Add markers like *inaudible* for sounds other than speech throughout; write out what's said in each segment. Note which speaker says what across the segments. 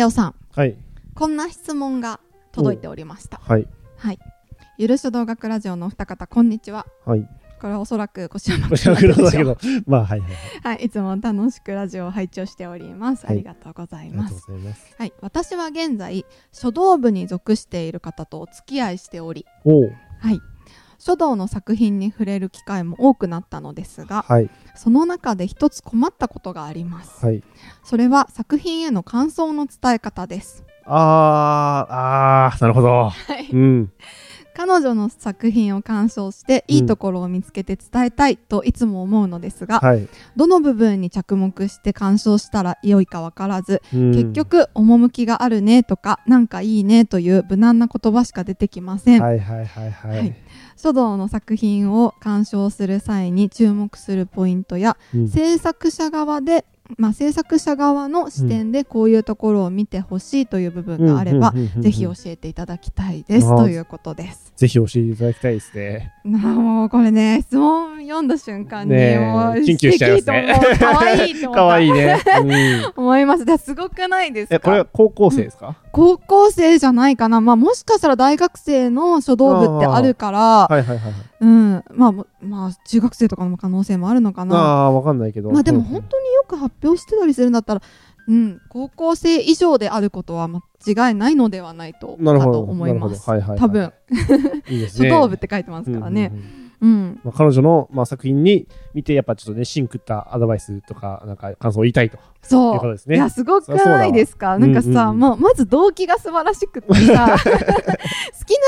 Speaker 1: レオさん
Speaker 2: はい。
Speaker 1: こんな質問が届いておりました
Speaker 2: はい。
Speaker 1: はいゆるしょ動学ラジオのお二方こんにちは
Speaker 2: はい。
Speaker 1: これはおそらく腰山
Speaker 2: これは
Speaker 1: 君
Speaker 2: 黒だけど、*laughs* まあ、はいはい。
Speaker 1: はい、いつも楽しくラジオを拝聴しております。
Speaker 2: はい
Speaker 1: ありがとうございます。はい、私は現在書道部に属している方とお付き合いしており、
Speaker 2: おう
Speaker 1: はい、書道の作品に触れる機会も多くなったのですが、
Speaker 2: はい。
Speaker 1: その中で一つ困ったことがあります。
Speaker 2: はい。
Speaker 1: それは作品への感想の伝え方です。
Speaker 2: あー、あー、なるほど。
Speaker 1: はい
Speaker 2: うん。
Speaker 1: 彼女の作品を鑑賞して
Speaker 2: うん。
Speaker 1: いいところを見つけて伝えたいといつも思うのですが、
Speaker 2: はい。
Speaker 1: どの部分に着目して鑑賞したら良いか分からず、
Speaker 2: うん。
Speaker 1: 結、局趣があるねとかなんかいいねという無難な言葉しか出てきません、
Speaker 2: はいはいはいは
Speaker 1: はいい。書道の作品を鑑賞する際に注目するポイントや、
Speaker 2: うん。
Speaker 1: 制作者側でまあ、制作者側の視点でこういうところを見てほしいという部分があれば、ぜひ教えていただきたいですということです。
Speaker 2: ぜひ教えていただきたいですね。
Speaker 1: もうこれね質問読んだ瞬間に、もう
Speaker 2: キュンキュンしちゃいますね
Speaker 1: 可愛いと思った
Speaker 2: かわいいね。うん。
Speaker 1: 思います。ですごくないですか？
Speaker 2: え、これは高校生ですか？
Speaker 1: 高校生じゃないかな、まあ、もしかしたら大学生の書道部ってあるから、
Speaker 2: はいはいはいはい。
Speaker 1: うんまあも、まあ、中学生とかの可能性もあるのかな。
Speaker 2: あわかんないけど。
Speaker 1: まあ、でも
Speaker 2: うん
Speaker 1: 本当によく発表してたりするんだったら、うん、高校生以上であることは間違いないのではないと
Speaker 2: なるほど。
Speaker 1: 思います。
Speaker 2: はいはいはい。
Speaker 1: 多分、
Speaker 2: いいですね。*laughs*
Speaker 1: 書道部って書いてますからね
Speaker 2: うん。うんうん
Speaker 1: うん
Speaker 2: まあ、彼女の、まあ、作品に見てやっぱちょっとね芯食ったアドバイスとかなんか感想を言いたいという
Speaker 1: そう
Speaker 2: ことですね。
Speaker 1: いやすごくないですか？なんかさ、
Speaker 2: うんうん。うん
Speaker 1: まず動機が素晴らしくってさ *laughs* 好きな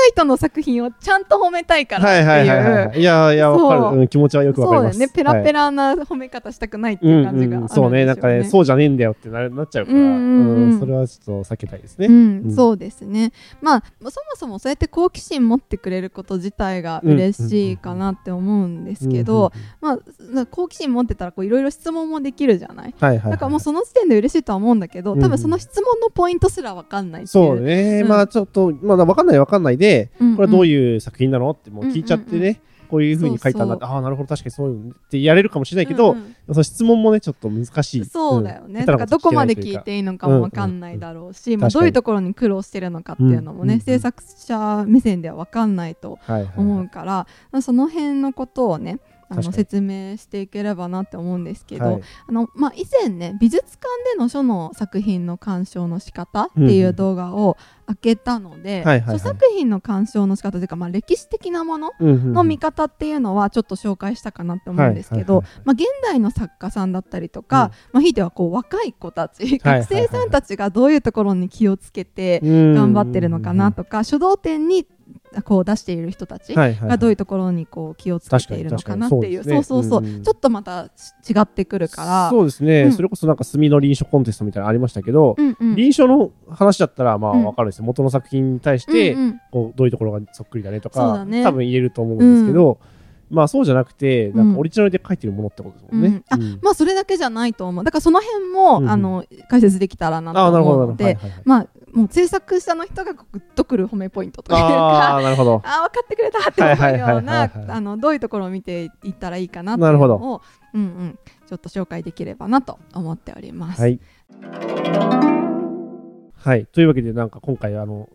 Speaker 1: 人の作品をちゃんと褒めたいからっていう、
Speaker 2: はいはいはいはい。い。やいや
Speaker 1: そう
Speaker 2: わかる、う。ん、気持ちはよくわかります。
Speaker 1: そうだよね。ペラペ
Speaker 2: ラ
Speaker 1: ラな褒め方したくないって
Speaker 2: う
Speaker 1: いうん感じがあるん
Speaker 2: うん、そうね。なんかねそうじゃねえんだよってななっちゃうから、
Speaker 1: うんうんうん。
Speaker 2: うん。それはちょっと避けたいですね。
Speaker 1: うん
Speaker 2: うん。
Speaker 1: そうですね。まあそもそもそうやって好奇心持ってくれること自体が嬉しいかなって思うんですけど、まあ好奇心持ってたらこういろいろ質問もできるじゃない？
Speaker 2: はいはいはい、
Speaker 1: だからもうその時点で嬉しいとは思うんだけど
Speaker 2: うんうん。
Speaker 1: 多分その質問のポイントすら分かんない
Speaker 2: そうね、
Speaker 1: うん。
Speaker 2: まあちょっとまだわかんないわかんないで、
Speaker 1: うんうん。
Speaker 2: これはどういう作品なのってもう聞いちゃってね、
Speaker 1: うんうん
Speaker 2: こういうふうに書いたんだってああなるほど。確かにそういうのってやれるかもしれないけど、
Speaker 1: うんうん。
Speaker 2: その質問もねちょっと難しい。
Speaker 1: そうだよね、
Speaker 2: ん
Speaker 1: だからどこまで聞いていいのかも分かんないだろうし、まあ、
Speaker 2: 確かに。
Speaker 1: どういうところに苦労してるのかっていうのもね、
Speaker 2: うんうん
Speaker 1: 制作者目線では分かんないと
Speaker 2: はいはいはい。
Speaker 1: 思うから、まあその辺のことをねあの説明していければなって思うんですけど、
Speaker 2: はい。
Speaker 1: あのまあ、以前ね美術館での書の作品の鑑賞の仕方っていう動画を開けたので、
Speaker 2: はいはいはい。
Speaker 1: 書作品の鑑賞の仕方というか、まあ、歴史的なもの
Speaker 2: うんうんうん。
Speaker 1: の見方っていうのはちょっと紹介したかなって思うんですけど、
Speaker 2: はいはいはい
Speaker 1: まあ、現代の作家さんだったりとか、まあ、ひいてはこう若い子たち、
Speaker 2: はいはいはい
Speaker 1: 学生さんたちがどういうところに気をつけて
Speaker 2: 頑
Speaker 1: 頑張ってるのかなとか、書道展にこう出している人たちがどういうところにこう気をつけているのかなっていうそうそうそう、ちょっとまた違ってくるから。
Speaker 2: そうですね、
Speaker 1: うん。
Speaker 2: それこそなんか墨の臨床コンテストみたいなのありましたけど、
Speaker 1: うんうん。
Speaker 2: 臨床の話だったらまあ
Speaker 1: うん。
Speaker 2: わかるんですよ、元の作品に対してこうどういうところがそっくりだねとか、多分言えると思うんですけど、まあそうじゃなくてなん。
Speaker 1: うん
Speaker 2: かオリジナルで書いてるものってことですもんね。
Speaker 1: うん。
Speaker 2: うん。
Speaker 1: まあそれだけじゃないと思う。だからその辺も、あの解説できたらなと
Speaker 2: ああなるほど
Speaker 1: 思うので、まあもう制作者の人がグッとくる褒めポイントとかいう
Speaker 2: あ
Speaker 1: か
Speaker 2: あなるほど。*laughs*
Speaker 1: あー分かってくれたって思うようなどういうところを見ていったらいいかなっていう
Speaker 2: なるほど。
Speaker 1: のをうんうん。ちょっと紹介できればなと思っております。
Speaker 2: はい。はい。というわけで、なんか今回、あの、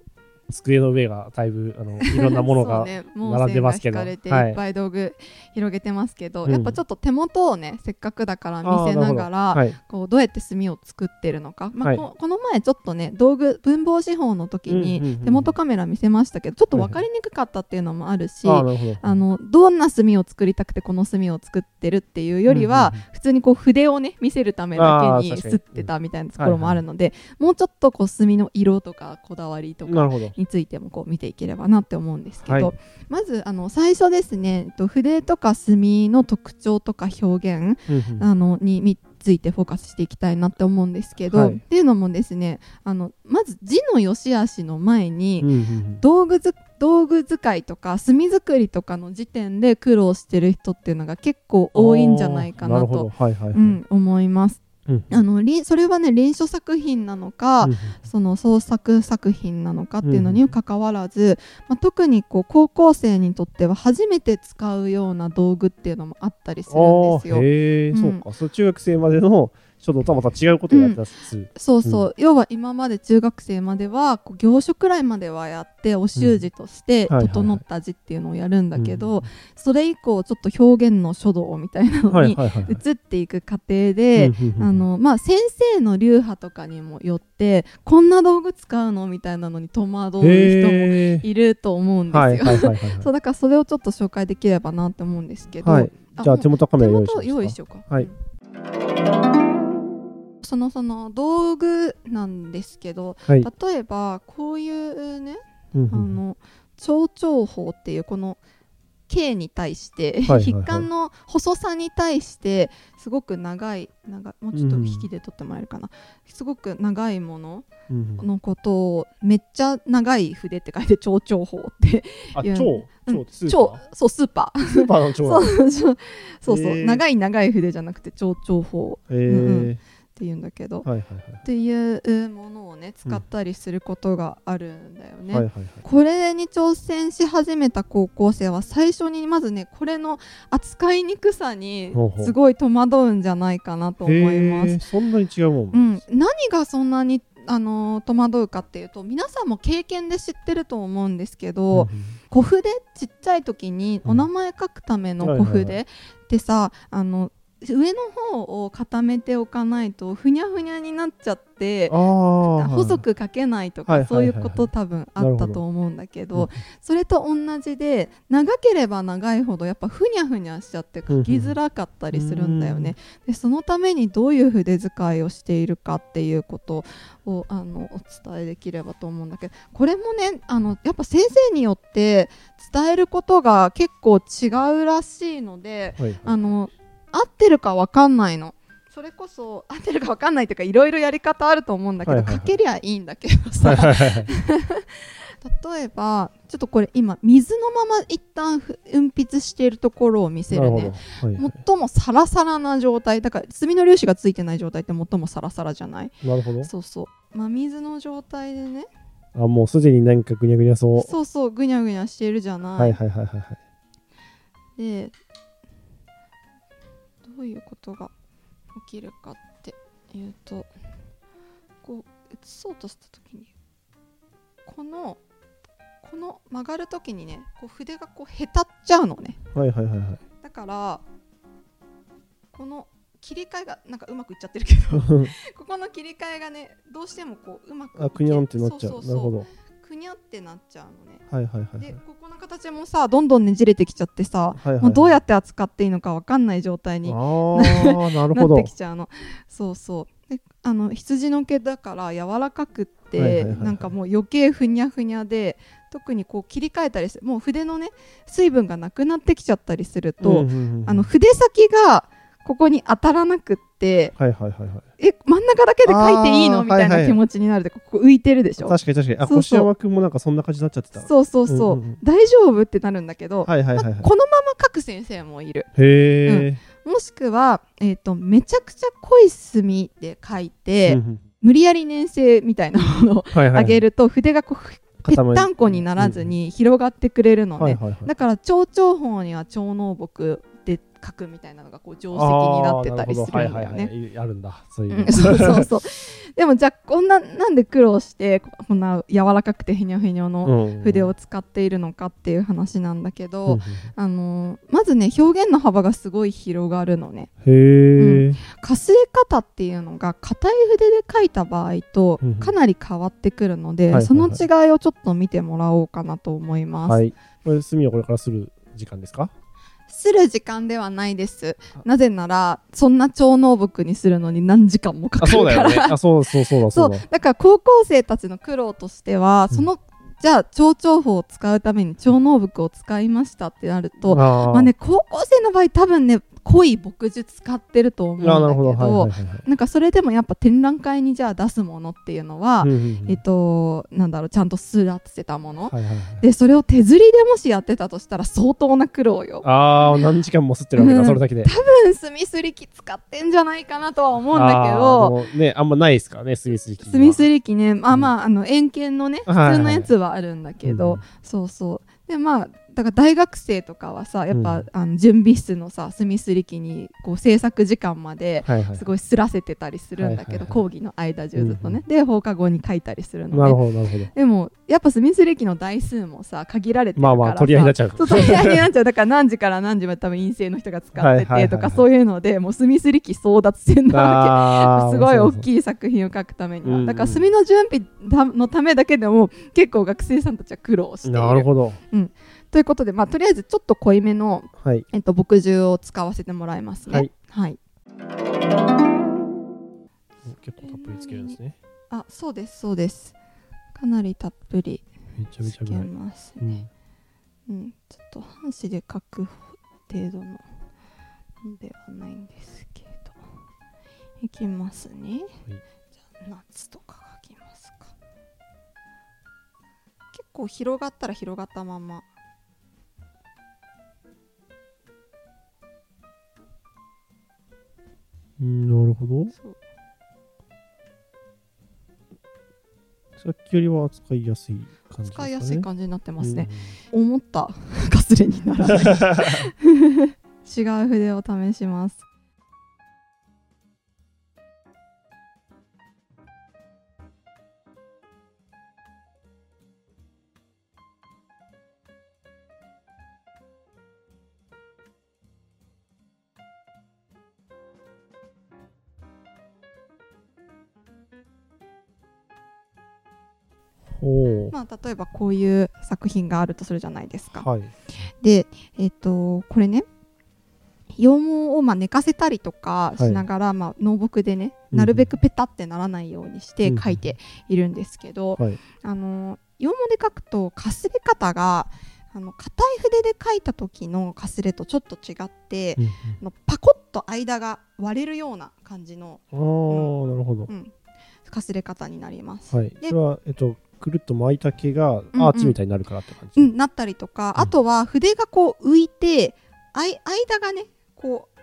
Speaker 2: 机の上がだいぶ、あの、いろんなものが、*laughs*
Speaker 1: ね、
Speaker 2: 並んでますけど。い
Speaker 1: いっぱい道具広げてますけど、
Speaker 2: うん。
Speaker 1: やっぱちょっと手元をねせっかくだから見せながら
Speaker 2: はい。
Speaker 1: こうどうやって墨を作ってるのか、まあ
Speaker 2: はい。
Speaker 1: ここの前ちょっとね道具文房四方の時に手元カメラ見せましたけどちょっと分かりにくかったっていうのもあるし、
Speaker 2: あ
Speaker 1: のどんな墨を作りたくてこの墨を作ってるっていうよりは、普通にこう筆をね見せるためだけに
Speaker 2: あー確かに。
Speaker 1: 吸ってたみたいなところもあるので、もうちょっとこう墨の色とかこだわりとか
Speaker 2: なるほど。
Speaker 1: についてもこう見ていければなって思うんですけど、
Speaker 2: はい。
Speaker 1: まずあの最初ですねえっと筆とか墨の特徴とか表現
Speaker 2: うんうん。
Speaker 1: あのにみついてフォーカスしていきたいなって思うんですけど、
Speaker 2: はい。
Speaker 1: っていうのもですねあのまず字の良し悪しの前に、
Speaker 2: うんうんうん。
Speaker 1: 道具ず道具使いとか墨作りとかの時点で苦労してる人っていうのが結構多いんじゃないかなと、
Speaker 2: はいはいはい。
Speaker 1: うん、思います。
Speaker 2: うん。
Speaker 1: あのりそれはね臨書作品なのか、
Speaker 2: うん
Speaker 1: その創作作品なのかっていうのにかかわらず、まあ、特にこう高校生にとっては初めて使うような道具っていうのもあったりするんですよ。
Speaker 2: へえ、
Speaker 1: うん。
Speaker 2: そうか。そう中学生までの書道とはまた違うことをやってたす、
Speaker 1: そうそう、要は今まで中学生まではこう行書くらいまではやってお習字として整った字っていうのをやるんだけど、
Speaker 2: うん。
Speaker 1: それ以降ちょっと表現の書道みたいなのに移っていく過程で、先生の流派とかにもよってこんな道具使うのみたいなのに戸惑う人もいると思うんですよ。そうだからそれをちょっと紹介できればなって思うんですけど、
Speaker 2: はい。じゃあ手元カメラ用意し
Speaker 1: ようか。
Speaker 2: はい。
Speaker 1: うんそのその道具なんですけど
Speaker 2: はい。
Speaker 1: 例えばこういうね
Speaker 2: うんうん
Speaker 1: あの長長法っていうこの径に対して、*laughs* 筆管の細さに対してすごく長い長いもうちょっと引きで取ってもらえるかな、すごく長いもの
Speaker 2: うんうん。
Speaker 1: のことをめっちゃ長い筆って書いて長長法って
Speaker 2: あ
Speaker 1: いや
Speaker 2: 超？
Speaker 1: うん。そうスーパー。
Speaker 2: スーパーの超 *laughs*
Speaker 1: そうそうそうそう、
Speaker 2: へー。
Speaker 1: 長い長い筆じゃなくて長長法
Speaker 2: へ
Speaker 1: うんう
Speaker 2: え
Speaker 1: っていうんだけど、
Speaker 2: はいはいはい。
Speaker 1: っていうものをね使ったりすることがあるんだよね。
Speaker 2: はいはいはい。
Speaker 1: これに挑戦し始めた高校生は最初にまずねこれの扱いにくさにすごい戸惑うんじゃないかなと思います。
Speaker 2: そんなに違うもん
Speaker 1: うん、何がそんなにあのー戸惑うかっていうと皆さんも経験で知ってると思うんですけど、
Speaker 2: うん
Speaker 1: 小筆ちっちゃい時に
Speaker 2: うん
Speaker 1: お名前書くための小
Speaker 2: はいはいはい。
Speaker 1: 筆ってさ、あの上の方を固めておかないとふにゃふにゃになっちゃって細く書けないとか、そういうこと多分あったと思うんだけど
Speaker 2: うん
Speaker 1: それと同じで長ければ長いほどやっぱふにゃふにゃしちゃって書きづらかったりするんだよね。でそのためにどういう筆使いをしているかっていうことをあのお伝えできればと思うんだけどこれもねあのやっぱ先生によって伝えることが結構違うらしいので
Speaker 2: はいはい。
Speaker 1: あの合ってるかわかんないの。それこそ合ってるかわかんないというかいろいろやり方あると思うんだけど、
Speaker 2: はいはいはい。
Speaker 1: 書けりゃいいんだけどさ、
Speaker 2: はいはいはいはい。
Speaker 1: 例えばちょっとこれ今水のまま一旦ふ運筆しているところを見せるね。
Speaker 2: はいはい。
Speaker 1: 最もサラサラな状態だから墨の粒子がついてない状態って最もサラサラじゃない？
Speaker 2: なるほど。
Speaker 1: そうそう。真水の状態でね。
Speaker 2: あもうすでになんかぐにゃぐにゃそう。
Speaker 1: そうそう。ぐにゃぐにゃしてるじゃない、
Speaker 2: はいはいはいはいはい。
Speaker 1: でどういうことが起きるかっていうとこう写そうとした時にこのこの曲がる時にねこう筆がこうへたっちゃうのね。
Speaker 2: はいはいはいはい。
Speaker 1: だからこの切り替えがなんかうまくいっちゃってるけど *laughs* ここの切り替えがねどうしてもこううまく
Speaker 2: あくにゃんってなっちゃう。
Speaker 1: そうそうそう。
Speaker 2: なるほど
Speaker 1: くにゃってなっちゃうのね。
Speaker 2: はいはいはいはい。
Speaker 1: でここの形もさどんどんねじれてきちゃってさ、
Speaker 2: はいはいはい。
Speaker 1: もうどうやって扱っていいのかわかんない状態に
Speaker 2: ああ *laughs* なるほど。
Speaker 1: なってきちゃうの。そうそう。であの羊の毛だから柔らかくって、
Speaker 2: はいはいはいはい。
Speaker 1: なんかもう余計ふにゃふにゃで特にこう切り替えたりする。もう筆のね水分がなくなってきちゃったりすると、
Speaker 2: うんうんうん。
Speaker 1: あの筆先がここに当たらなくって
Speaker 2: はいはいはいはい。
Speaker 1: え真ん中だけで書いていいのみたい
Speaker 2: はいは
Speaker 1: ない気持ちになるでここ浮いてるでしょ？
Speaker 2: 確かに確かに。あ
Speaker 1: そうそう。
Speaker 2: 越山君もなんかそんな感じになっちゃってた。
Speaker 1: そうそうそう,、
Speaker 2: うんうんうん。
Speaker 1: 大丈夫ってなるんだけど、
Speaker 2: はいはいはいはい。
Speaker 1: まあこのまま書く先生もいる。
Speaker 2: へえ
Speaker 1: もしくは、えー、とめちゃくちゃ濃い墨で書いて、
Speaker 2: うんうん
Speaker 1: 無理やり粘性みたいなものを
Speaker 2: はいはい。
Speaker 1: 上げると筆がこうぺったんこにならずに広がってくれるのね、
Speaker 2: はいはいはい。
Speaker 1: だから蝶々法には蝶能木で書くみたいなのがこう定石になってたりするんだよね。
Speaker 2: はいあるんだ。そういう。の
Speaker 1: うんそうそうそう。*laughs* でもじゃあこんななんで苦労してこんな柔らかくてへにょへにょの
Speaker 2: うん。
Speaker 1: 筆を使っているのかっていう話なんだけど、
Speaker 2: うんうん
Speaker 1: あのーまずね表現の幅がすごい広がるのね。
Speaker 2: へえ
Speaker 1: かすれ方っていうのが硬い筆で書いた場合と
Speaker 2: うんうん。
Speaker 1: かなり変わってくるので、
Speaker 2: はいはいはい。
Speaker 1: その違いをちょっと見てもらおうかなと思います。
Speaker 2: はい。これ墨をこれからする時間ですか？
Speaker 1: する時間ではないです。
Speaker 2: あ。
Speaker 1: なぜならそんな超能木にするのに何時間もかか
Speaker 2: あそう
Speaker 1: るから
Speaker 2: だよね。*laughs* あそうそうそうだ
Speaker 1: そ
Speaker 2: そう。うだ
Speaker 1: だから高校生たちの苦労としては、
Speaker 2: うん。
Speaker 1: そのじゃあ超長法を使うために超能木を使いましたってなるとまあね高校生の場合多分ね濃い牧樹使ってると思うんだけどなんかそれでもやっぱ展覧会にじゃあ出すものっていうのは、えっとなんだろうちゃんとすらせたもの、でそれを手刷りでもしやってたとしたら相当な苦労よ。
Speaker 2: ああ何時間も吸ってるわけ
Speaker 1: うん。
Speaker 2: だそれだけで。
Speaker 1: 多分墨すり機使ってんじゃないかなとは思うんだけ
Speaker 2: あ
Speaker 1: ど
Speaker 2: ねあんまないですからね墨すり機
Speaker 1: 墨すり機ね。まあまああの円形のね普通のやつはあるんだけど、
Speaker 2: うん。
Speaker 1: そうそう。でまあだから大学生とかはさやっぱ、
Speaker 2: うん。
Speaker 1: あの準備室のさ墨すり機にこう制作時間まですごいすらせてたりするんだけど、講義の間中ずっとね、
Speaker 2: うん
Speaker 1: で放課後に書いたりするの
Speaker 2: なる
Speaker 1: で
Speaker 2: ほどなるほど。
Speaker 1: でもやっぱ墨すり機の台数もさ限られてるからさ。
Speaker 2: まあまあ取り合いになっちゃう。
Speaker 1: 取り合いになっちゃう。だから何時から何時まで多分陰性の人が使っててとかそういうのでもう墨すり機争奪戦なわけ。*laughs* すごい大
Speaker 2: い
Speaker 1: きい作品を書くためには、
Speaker 2: うんうん
Speaker 1: だから墨の準備のためだけでも結構学生さんたちは苦労している。
Speaker 2: なるほど
Speaker 1: ということで、まあ、とりあえずちょっと濃いめの、
Speaker 2: はい。
Speaker 1: えっと、墨汁を使わせてもらいますね。
Speaker 2: はい。
Speaker 1: はい、
Speaker 2: 結構たっぷりつけるんですね。
Speaker 1: あそうですそうです。かなりたっぷり
Speaker 2: めちゃめち
Speaker 1: つけますね、
Speaker 2: うん。
Speaker 1: うんちょっと半紙で書く程度ののではないんですけど。いきますね、じゃあ夏とか書きますか。結構広がったら広がったまま
Speaker 2: なるほど。
Speaker 1: そう。
Speaker 2: さっきよりは扱いやすい感じですかね。
Speaker 1: 使いやすい感じになってますね、
Speaker 2: うん。
Speaker 1: 思った。*laughs* かすれにならない。*laughs* 違う筆を試しますまあ例えばこういう作品があるとするじゃないですか。
Speaker 2: うはい。
Speaker 1: でえっ、とこれね羊毛をまあ寝かせたりとかしながら、まあ、濃墨でね
Speaker 2: うん
Speaker 1: なるべくペタってならないようにして
Speaker 2: うん
Speaker 1: 書いているんですけど、
Speaker 2: はい。
Speaker 1: あの羊毛で書くとかすれ方があの硬い筆で書いた時のかすれとちょっと違って、
Speaker 2: うん
Speaker 1: あのパコッと間が割れるような感じの、
Speaker 2: うん、ああなるほど。
Speaker 1: うん、かすれ方になります。
Speaker 2: はい。
Speaker 1: で
Speaker 2: それはえっとくるっと巻いた毛が
Speaker 1: うん
Speaker 2: アーチみたいになるからって感じ、
Speaker 1: うん、なったりとか、
Speaker 2: うん。
Speaker 1: あとは筆がこう浮いてあい間がねこう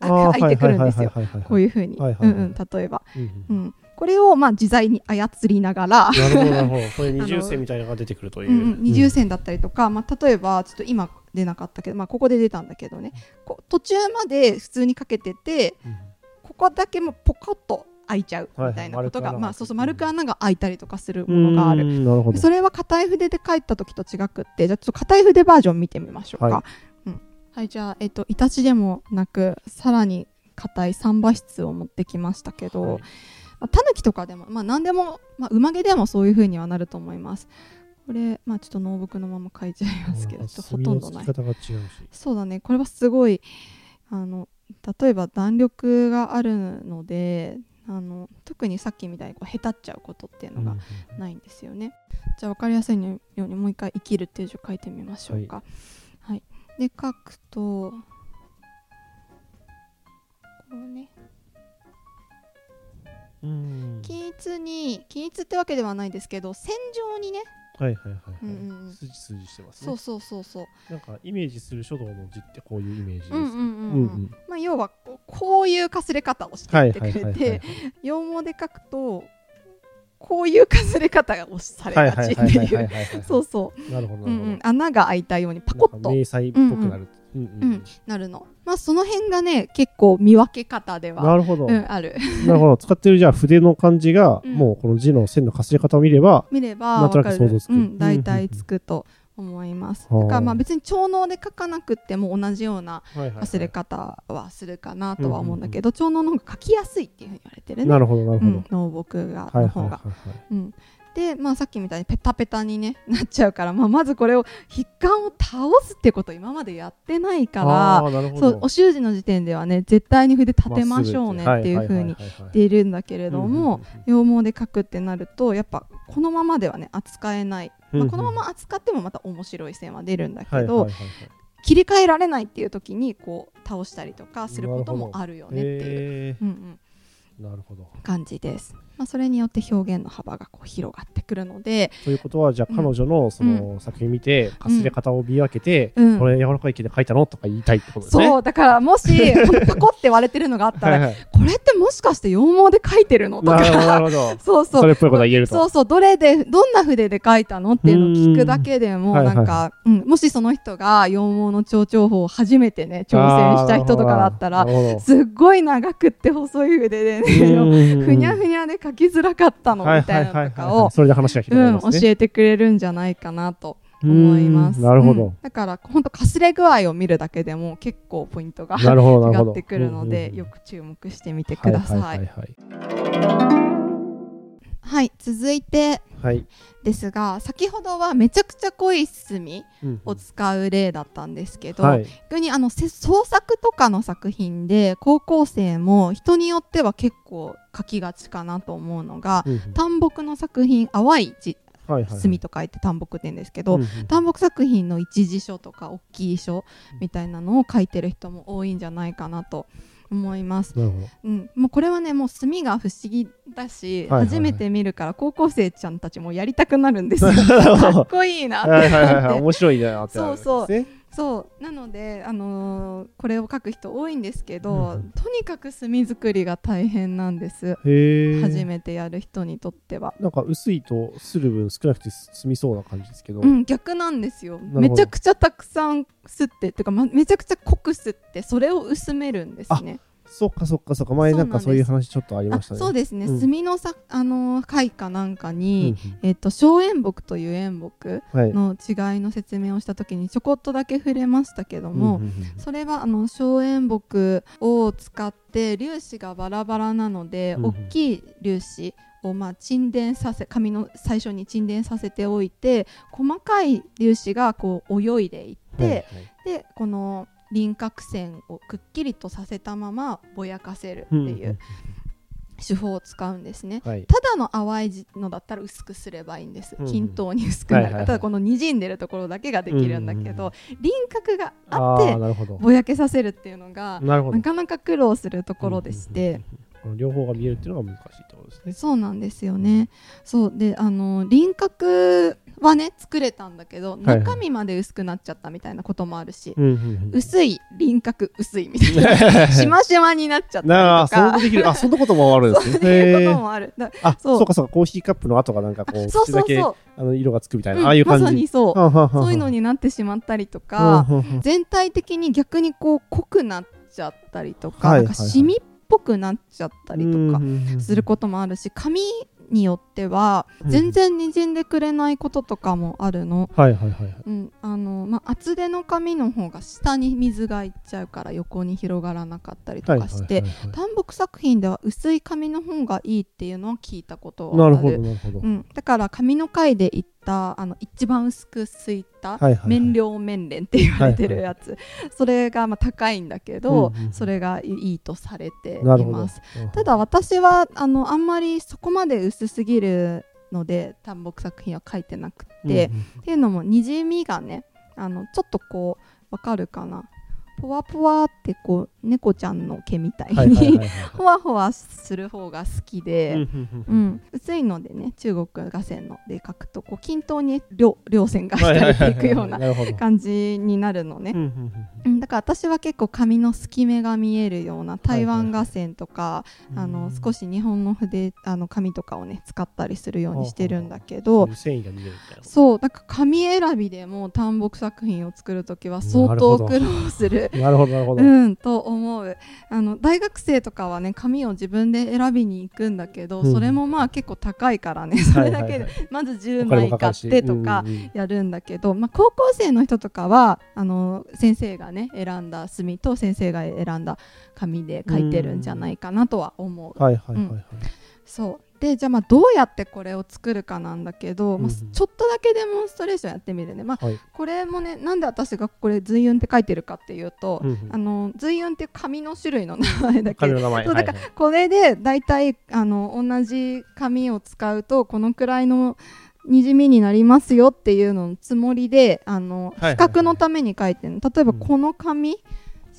Speaker 1: あ開いてくるんですよ。こういう風に、
Speaker 2: はいはいはい。
Speaker 1: うんうん、例えば、
Speaker 2: うん
Speaker 1: う
Speaker 2: うん。
Speaker 1: ん、これをまあ自在に操りながら、
Speaker 2: なるほどなるほど。これ *laughs* 二重線みたいなのが出てくるという、
Speaker 1: うんうん、二重線だったりとか、まあ、例えばちょっと今出なかったけど、まあ、ここで出たんだけどね。こう途中まで普通にかけてて
Speaker 2: うん。
Speaker 1: ここだけもポコッと開いちゃうみたいなことが、
Speaker 2: はいはい
Speaker 1: まあ、そうそう丸く穴が開いたりとかするものがある。
Speaker 2: うんなるほど。
Speaker 1: それは硬い筆で書いた時と違くってじゃあちょっと硬い筆バージョン見てみましょうか。
Speaker 2: は
Speaker 1: うん。はい、じゃあ、えっと、イタチでもなくさらに硬い三馬質を持ってきましたけど、
Speaker 2: はい。
Speaker 1: まあタヌキとかでも、まあ、何でも、まあ、馬毛でもそういう風にはなると思います。これ、まあ、ちょっとノーブクのまま書いちゃいますけど、ちょっとほとんどない。そうだね、これはすごい、あの、例えば弾力があるので、あの特にさっきみたいにこうへたっちゃうことっていうのが
Speaker 2: うん
Speaker 1: ないんですよね。じゃあ分かりやすいようにもう一回「生きる」っていう字を書い。てみましょうか。はい。で書くとこうね。
Speaker 2: うん。
Speaker 1: 均一に均一ってわけではないですけど線状にね、
Speaker 2: はいはいはいはい、
Speaker 1: うんうん
Speaker 2: してますね。
Speaker 1: そうそうそうそう。
Speaker 2: なんかイメージする書道の字ってこういうイメージです、
Speaker 1: うんうんうんうん、まあ要はこうこういうかすれ方をしてくれ
Speaker 2: はいはいはいはい。
Speaker 1: て羊毛で書くとこういうかすれ方がされ
Speaker 2: はい
Speaker 1: がちって
Speaker 2: はい
Speaker 1: うそうそう
Speaker 2: なるほど
Speaker 1: う
Speaker 2: なるほど、
Speaker 1: んうん穴が開いたようにパコッと
Speaker 2: 迷彩っぽくなる、うんうん
Speaker 1: うんなるの。まあその辺がね結構見分け方では
Speaker 2: なるほど、
Speaker 1: うん、ある。
Speaker 2: なるほど。*laughs* 使ってるじゃあ筆の感じが、
Speaker 1: うん。
Speaker 2: もうこの字の線のかすれ方を見れば
Speaker 1: 見れば
Speaker 2: なんとなく想像つく。
Speaker 1: うん、大体つくと思います。
Speaker 2: はあ。
Speaker 1: だからまあ別に長能で書かなくっても同じような
Speaker 2: はいはいはい。
Speaker 1: 忘れ方はするかなとは思うんだけど、長能の方が書きやすいっていうふうに言われてるね。
Speaker 2: なるほどなるほど、
Speaker 1: うん、が
Speaker 2: はいはい
Speaker 1: の方が、で、まあ、さっきみたいにペタペタに、ね、*laughs* なっちゃうから、まあ、まずこれを筆管を倒すってことを今までやってないからそうお習字の時点ではね絶対に筆立てましょうねっていう。ふうに言っているんだけれども羊毛で書くってなるとやっぱこのままではね扱えない、まあ、このまま扱ってもまた面白い線は出るんだけど、切り替えられないっていう時にこう倒したりとかすることもあるよねっていう。
Speaker 2: へ
Speaker 1: うんうん、
Speaker 2: なるほど。
Speaker 1: 感じです。まあ、それによって表現の幅がこう広がってくるので、
Speaker 2: ということはじゃあ彼女のその作品見てかすれ方を見分けて、
Speaker 1: うん。
Speaker 2: これ柔らかい毛で描いたのとか言いたいってことですね。
Speaker 1: そうだからもしほんとパコって割れてるのがあったら、
Speaker 2: はいはい。
Speaker 1: これってもしかして羊毛で描いてるのと
Speaker 2: なるほどな
Speaker 1: か
Speaker 2: るほど。*laughs*
Speaker 1: そうそう。
Speaker 2: それっぽいことは言えると。
Speaker 1: そうそうどれでどんな筆で描いたのっていうのを聞くだけでも
Speaker 2: うん。
Speaker 1: なんか、うん。もしその人が羊毛の蝶々法を初めてね挑戦した人とかだったらすっごい長くって細い筆でね
Speaker 2: うん。
Speaker 1: ふにゃふにゃで描きづらかったのみたいなのとかを
Speaker 2: それで話が広
Speaker 1: うん
Speaker 2: がりますね、
Speaker 1: 教えてくれるんじゃないかなと思います。
Speaker 2: うん。なるほど。
Speaker 1: うん。だから本当かすれ具合を見るだけでも結構ポイントが違 *laughs* ってくるのでよく注目してみてください。はいい
Speaker 2: ははいはい
Speaker 1: 続いて
Speaker 2: はい。
Speaker 1: ですが先ほどはめちゃくちゃ濃い墨
Speaker 2: うん
Speaker 1: を使う例だったんですけど、
Speaker 2: はい。
Speaker 1: 逆にあのせ創作とかの作品で高校生も人によっては結構書きがちかなと思うのが
Speaker 2: うん
Speaker 1: 淡木の作品淡い字
Speaker 2: はいはい
Speaker 1: 墨と書いて淡木って言うんですけど、
Speaker 2: うんうん
Speaker 1: 淡木作品の一次書とか大きい書みたいなのを書いてる人も多いんじゃないかなと思います。うん、もうこれはねもう墨が不思議だし、初めて見るから高校生ちゃんたちもやりたくなるんですよ。*laughs* かっこいいなって
Speaker 2: 面白いなって
Speaker 1: そうそうそう。なので、あのーこれを書く人多いんですけど、
Speaker 2: うん。
Speaker 1: とにかく墨作りが大変なんです。初めてやる人にとっては。
Speaker 2: なんか薄いとする分少なくて済みそうな感じですけど、
Speaker 1: うん、逆なんですよ。めちゃくちゃたくさん吸ってっていうか、ま、めちゃくちゃ濃く吸ってそれを薄めるんですね
Speaker 2: そっかそっかそっか。前なんかそういう話ちょっとありましたね。
Speaker 1: あそうですね、
Speaker 2: うん。
Speaker 1: 墨のさあのー貝かなんか
Speaker 2: うん。
Speaker 1: に、えっと小円木という円木
Speaker 2: うんはい。
Speaker 1: の違いの説明をした時にちょこっとだけ触れましたけども、
Speaker 2: うんうんうん
Speaker 1: それはあの小円木を使って粒子がバラバラなので、
Speaker 2: うんうん。
Speaker 1: 大きい粒子をまあ沈殿させ紙の最初に沈殿させておいて細かい粒子がこう泳いでいって、
Speaker 2: はいはい。
Speaker 1: でこの輪郭線をくっきりとさせたままぼやかせるっていう手法を使うんですね。
Speaker 2: はい。
Speaker 1: ただの淡いのだったら薄くすればいいんです、
Speaker 2: うんうん。
Speaker 1: 均等に薄くなる。
Speaker 2: はいはいはい。
Speaker 1: ただこの滲んでるところだけができるんだけど、
Speaker 2: うん
Speaker 1: 輪郭があ
Speaker 2: あ
Speaker 1: ってぼやけさせるっていうのが
Speaker 2: な
Speaker 1: かなか苦労するところでして、
Speaker 2: この両方が見えるっていうのが難しいってことですね。
Speaker 1: そうなんですよね。そう。であの輪郭はね作れたんだけど、
Speaker 2: はい
Speaker 1: 中身まで薄くなっちゃったみたいなこともあるし、
Speaker 2: うんうんうん。
Speaker 1: 薄い輪郭薄いみたいな。*laughs* しましまになっちゃったりとか。
Speaker 2: あ、そんなこともあるんですね。
Speaker 1: そういうこともある。だ
Speaker 2: あ、
Speaker 1: そう。
Speaker 2: そうかそうか、コーヒーカップの跡がなんかこう、
Speaker 1: そう
Speaker 2: 口だけ
Speaker 1: そう。そう、
Speaker 2: あの色がつくみたいな、
Speaker 1: うん
Speaker 2: ああいう感じ。
Speaker 1: まさにそう、そういうのになってしまったりとか、全体的に逆にこう濃くなっちゃったりとか、
Speaker 2: はい
Speaker 1: なんかシミっぽくなっちゃったりとかすることもあるし髪によっては
Speaker 2: うん
Speaker 1: 全然滲んでくれないこととかもあるの。
Speaker 2: はいはいはいはい。
Speaker 1: うんあのまあ、厚手の髪の方が下に水がいっちゃうから横に広がらなかったりとかして、単木作品では薄い髪の方がいいっていうのは聞いたことはある
Speaker 2: なるほどなるほど。
Speaker 1: うん、だから髪の回で言ったあの一番薄くすいた
Speaker 2: はいはいはい。
Speaker 1: 面量面連って言われてるやつ、それがまあ高いんだけど、
Speaker 2: うんうん
Speaker 1: それがいいとされています。ただ私はあのあんまりそこまで薄すぎるので単木作品は書いてなくって、っていうのもにじみがねあのちょっとこうわかるかな。ポワポワってこう猫ちゃんの毛みたいに、*laughs* ほわほわする方が好きで。
Speaker 2: うん
Speaker 1: 薄いのでね中国画線ので描くとこう均等に両両線が引かれていくような。感じになるのね、
Speaker 2: うん
Speaker 1: だから私は結構紙の隙間が見えるような台湾画線とか、
Speaker 2: うん
Speaker 1: あの少し日本の筆あの紙とかをね使ったりするようにしてるんだけど。そうだから紙選びでも単木作品を作るときは相当苦労する。
Speaker 2: なるほどなるほど。
Speaker 1: うん、と思う。あの大学生とかはね紙を自分で選びに行くんだけど、
Speaker 2: うん。
Speaker 1: それもまあ結構高いからね *laughs* それだけでまず10
Speaker 2: お金
Speaker 1: 枚買っ
Speaker 2: て
Speaker 1: とか
Speaker 2: うんうん
Speaker 1: やるんだけど、まあ、高校生の人とかはあの先生がね選んだ墨と先生が選んだ紙で書いてるんじゃないかなとは思う。
Speaker 2: はいはいはいはい。
Speaker 1: そうでじゃあまあどうやってこれを作るかなんだけど、まあ
Speaker 2: うん。
Speaker 1: ちょっとだけデモンストレーションやってみるね、まあ、
Speaker 2: はい。
Speaker 1: これもねなんで私がこれ随雲って書いてるかっていうと、
Speaker 2: うんうん。
Speaker 1: あの随雲っていう紙の種類の名前だけ。*laughs* ど。そうだからこれで大体あの同じ紙を使うとこのくらいのにじみになりますよっていうののつもりであの比較のために書いてるの。例えば
Speaker 2: うん。
Speaker 1: この紙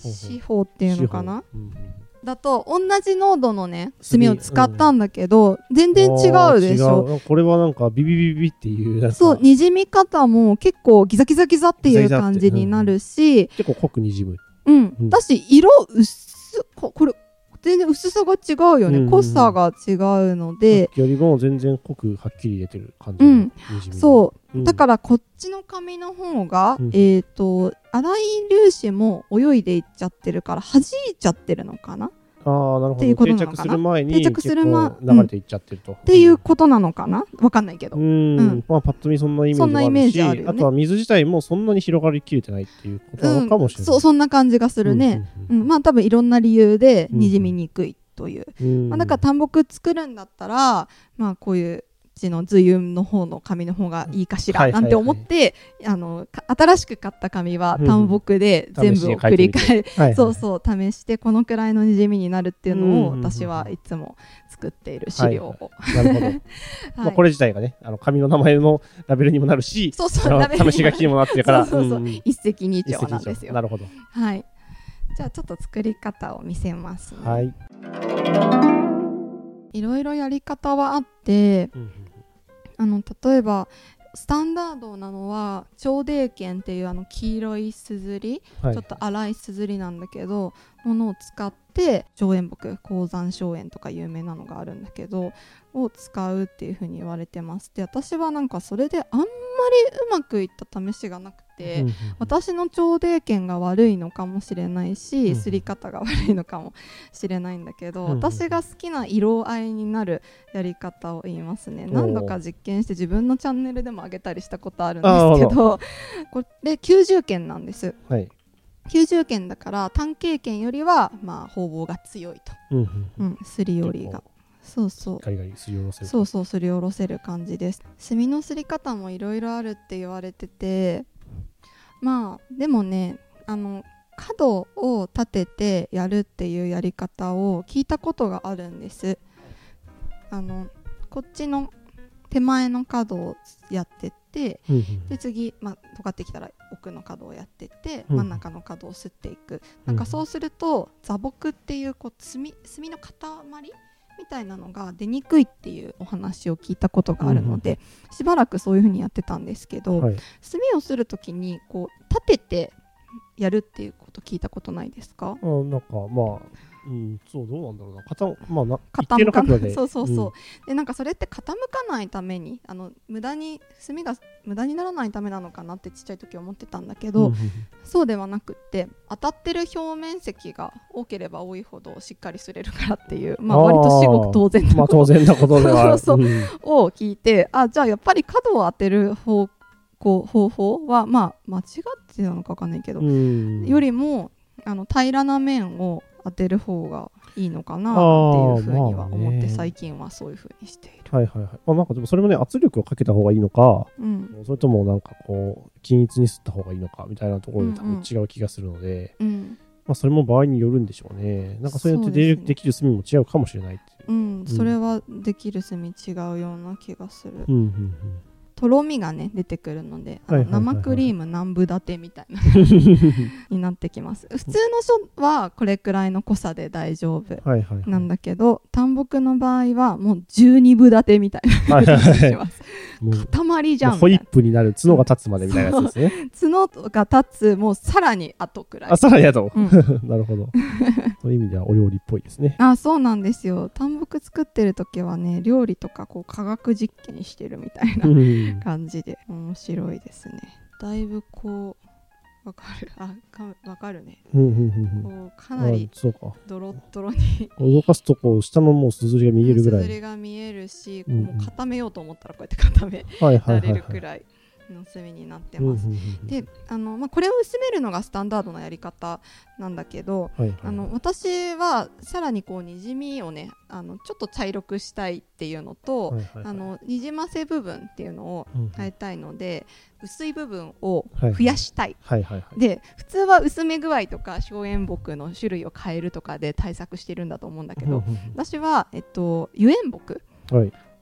Speaker 2: ほう
Speaker 1: 四方っていうのかな？
Speaker 2: うんうん
Speaker 1: だと同じ濃度のね炭を使ったんだけど、全然違うでしょ。
Speaker 2: これはなんかビビビビビっていう
Speaker 1: そうにじみ方も結構ギザギザギザっていう感じになるし。
Speaker 2: 結構濃くにじむ。
Speaker 1: うん、
Speaker 2: うん。
Speaker 1: だし色薄ここれ全然薄さが違うよね、
Speaker 2: うん。うんうん
Speaker 1: 濃さが違うので。
Speaker 2: よりも全然濃くはっきり出てる感じ。
Speaker 1: うん。そう。
Speaker 2: うん。
Speaker 1: だからこっちの紙の方が、
Speaker 2: うん。
Speaker 1: えっ、と粗い粒子も泳いでいっちゃってるから弾いちゃってるのかな
Speaker 2: ああなるほ
Speaker 1: っていう
Speaker 2: ど定
Speaker 1: ことなのかな？
Speaker 2: 着する前に
Speaker 1: 定着するま
Speaker 2: 結構流れていっちゃってると、っ
Speaker 1: っていうことなのかな？わかんないけど、
Speaker 2: うん、
Speaker 1: うん。
Speaker 2: まあパッと見そんなイメージもあるし
Speaker 1: そんなイメージあ
Speaker 2: とは水自体もそんなに広がりきれてないっていうことなのかもしれない、
Speaker 1: そうそんな感じがするね、
Speaker 2: う
Speaker 1: うんんまあ多分いろんな理由でにじみにくいという、
Speaker 2: うんうん。
Speaker 1: まあ、だから単木作るんだったらまあこういううちの随雲の方の紙の方がいいかしらなんて思って、あのか新しく買った紙は
Speaker 2: うん
Speaker 1: 単木で全部を繰り返
Speaker 2: はいはい。
Speaker 1: そうそう試してこのくらいのにじみになるっていうのを
Speaker 2: うん
Speaker 1: 私はいつも作っている資料を、
Speaker 2: なるほど、*laughs*
Speaker 1: はい。
Speaker 2: まあ、これ自体がねあの紙の名前のラベルにもなるし
Speaker 1: そうそう
Speaker 2: 試し書きにもなってるから。
Speaker 1: そうそう一石二鳥なんですよ。
Speaker 2: なるほど。
Speaker 1: はい。じゃあちょっと作り方を見せますね、
Speaker 2: はい、
Speaker 1: いろいろやり方はあって
Speaker 2: うんうん
Speaker 1: あの例えばスタンダードなのは長泥剣っていうあの黄色いすずり、
Speaker 2: はい。
Speaker 1: ちょっと粗いすずりなんだけどものを使って荘園木鉱山荘園とか有名なのがあるんだけどを使うっていう風に言われてます。で私はなんかそれであんまりうまくいった試しがなくて、
Speaker 2: うんうん
Speaker 1: 私の長泥剣が悪いのかもしれないし、
Speaker 2: うん
Speaker 1: すり方が悪いのかもしれないんだけど、
Speaker 2: うん
Speaker 1: 私が好きな色合いになるやり方を言いますね。何度か実験して自分のチャンネルでも上げたりしたことあるんですけどこれ90件なんです。
Speaker 2: はい。
Speaker 1: 90件だから単経験よりはまあ方々が強いと、
Speaker 2: うん。うん、
Speaker 1: すり寄りがそうそう。
Speaker 2: ガリガリすりおろせる。
Speaker 1: そうそうすりおろせる感じです。炭のすり方もいろいろあるって言われててまあでもねあの角を立ててやるっていうやり方を聞いたことがあるんです。あのこっちの手前の角をやってって
Speaker 2: うんうん
Speaker 1: で次、まあ、尖ってきたら奥の角をやってって
Speaker 2: うん
Speaker 1: 真ん中の角を吸っていく、なんかそうすると座木っていうこう炭炭の塊みたいなのが出にくいっていうお話を聞いたことがあるので、しばらくそういう風にやってたんですけど、
Speaker 2: はい。
Speaker 1: 炭をする時にこう立ててやるっていうこと聞いたことないですか？
Speaker 2: あなんかまあうんそうどうなんだろうな。傾まあな
Speaker 1: 傾かない。
Speaker 2: の角度で。
Speaker 1: そうそうそう、でなんかそれって傾かないためにあの無駄に炭が無駄にならないためなのかなってちっちゃい時思ってたんだけど、
Speaker 2: うんうん
Speaker 1: そうではなくって当たってる表面積が多ければ多いほどしっかりすれるからっていうまあ割と至極当然な
Speaker 2: まあ
Speaker 1: こと
Speaker 2: 当然なことではある
Speaker 1: そう。
Speaker 2: うん。
Speaker 1: を聞いてあじゃあやっぱり角を当てる方向方法はまあ間違ってなのか分かんないけど、
Speaker 2: うん。
Speaker 1: よりもあの平らな面を当てる方がいいのかなっていうふうには思って、
Speaker 2: ね
Speaker 1: 最近はそういうふうにしている。
Speaker 2: はいはいはい。まあなんかでもそれもね圧力をかけた方がいいのか
Speaker 1: うん。
Speaker 2: それともなんかこう均一に吸った方がいいのかみたいなところで多
Speaker 1: うんうん。
Speaker 2: 分違う気がするので、
Speaker 1: うん。
Speaker 2: まあそれも場合によるんでしょうね。なんかそうやってで,、
Speaker 1: ね。
Speaker 2: できる炭も違うかもしれないっていう。
Speaker 1: うん、それはできる炭違うような気がする。
Speaker 2: うんうん
Speaker 1: とろみがね出てくるので、あの
Speaker 2: はいはいはいはい。
Speaker 1: 生クリーム南部立てみたいな *laughs* になってきます。普通の書はこれくらいの濃さで大丈夫
Speaker 2: はいはいはい。
Speaker 1: なんだけど単木の場合はもう12分立てみたいな
Speaker 2: はい
Speaker 1: 塊じゃん
Speaker 2: ホイ
Speaker 1: い
Speaker 2: ップになる角が立つまでみたいなやつですね。
Speaker 1: な角が立つもうさらに後くらい
Speaker 2: あ、さらにやと。
Speaker 1: うん *laughs*
Speaker 2: なるほど。そういう意味ではお料理っぽいですね。
Speaker 1: あそうなんですよ単木作ってる時はね料理とかこう科学実験してるみたいな
Speaker 2: うん
Speaker 1: 感じで面白いですねだいぶこうわかるあかわかるね
Speaker 2: うんうんうんうん
Speaker 1: こうかなり
Speaker 2: あそうか。
Speaker 1: ドロッドロに
Speaker 2: 動かすとこう下のもうすずりが見えるぐらい。
Speaker 1: すずりが見えるし、こう
Speaker 2: うんうん
Speaker 1: もう固めようと思ったらこうやって固め
Speaker 2: はいはいはい、
Speaker 1: られ
Speaker 2: はい。
Speaker 1: るくらいの炭になって
Speaker 2: うんうん
Speaker 1: ます。
Speaker 2: うんうん。
Speaker 1: であの、まあ、これを薄めるのがスタンダードなやり方なんだけどあの私はさらにこうにじみをねあのちょっと茶色くしたいっていうのと、あのにじませ部分っていうのを
Speaker 2: うんうん。
Speaker 1: 変えたいので、薄い部分を
Speaker 2: はい
Speaker 1: 増やしたい。で普通は薄め具合とか荘園木の種類を変えるとかで対策してるんだと思うんだけど、
Speaker 2: うんうん
Speaker 1: 私は、えっと、油煙木。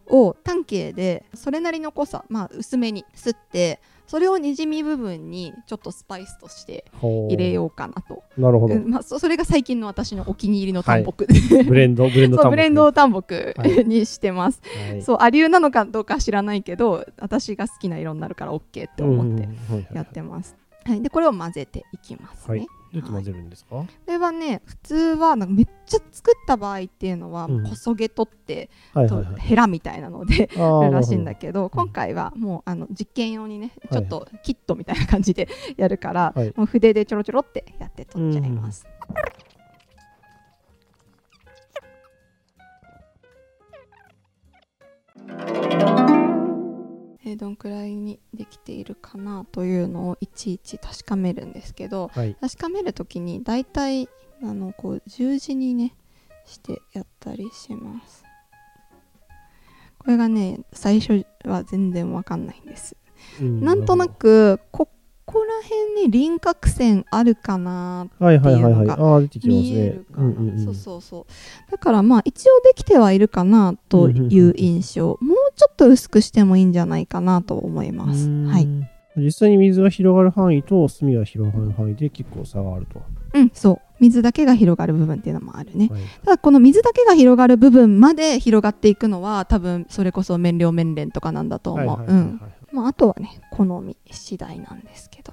Speaker 1: を単形でそれなりの濃さ、まあ、薄めに吸ってそれをにじみ部分にちょっとスパイスとして入れようかなと、
Speaker 2: なるほど。
Speaker 1: う。んまあ、そそれが最近の私のお気に入りの淡木、
Speaker 2: ブレンド、*laughs* ブレンド
Speaker 1: そう
Speaker 2: タン
Speaker 1: ブレンド淡木
Speaker 2: はい。*laughs*
Speaker 1: にしてます、
Speaker 2: はい。
Speaker 1: そうアリューなのかどうか知らないけど私が好きな色になるから OK って思ってやってます、はい、でこれを混ぜていきますね、
Speaker 2: はいどうやって混ぜるんですか？
Speaker 1: これはね普通はなんかめっちゃ作った場合っていうのは
Speaker 2: うん。
Speaker 1: こそげ取って、と
Speaker 2: はいはいはい。
Speaker 1: ヘラみたいなので *laughs* るらしいんだ
Speaker 2: け
Speaker 1: けど今回はもうあの実験用にね
Speaker 2: はい
Speaker 1: ちょっとキットみたいな感じで *laughs* やるから、
Speaker 2: はい。
Speaker 1: もう筆でちょろちょろってやって取っちゃいます。えーどんくらいにできているかなというのをいちいち確かめるんですけど
Speaker 2: はい。
Speaker 1: 確かめるときに大体あのこう十字にねしてやったりしますこれがね最初は全然わかんないんです、
Speaker 2: うん
Speaker 1: なんとな。くここら辺に輪郭線あるかな。っていうのが。見えるかな、そうそうそうだからまあ一応できてはいるかなという印象もうちょっと薄くしてもいいんじゃないかなと思います。はい。
Speaker 2: 実際に水が広がる範囲と隅が広がる範囲で結構差があると。
Speaker 1: うんそう。水だけが広がる部分っていうのもあるね。
Speaker 2: はい。
Speaker 1: ただこの水だけが広がる部分まで広がっていくのは多分それこそ面量面連とかなんだと思う、あとはね好み次第なんですけど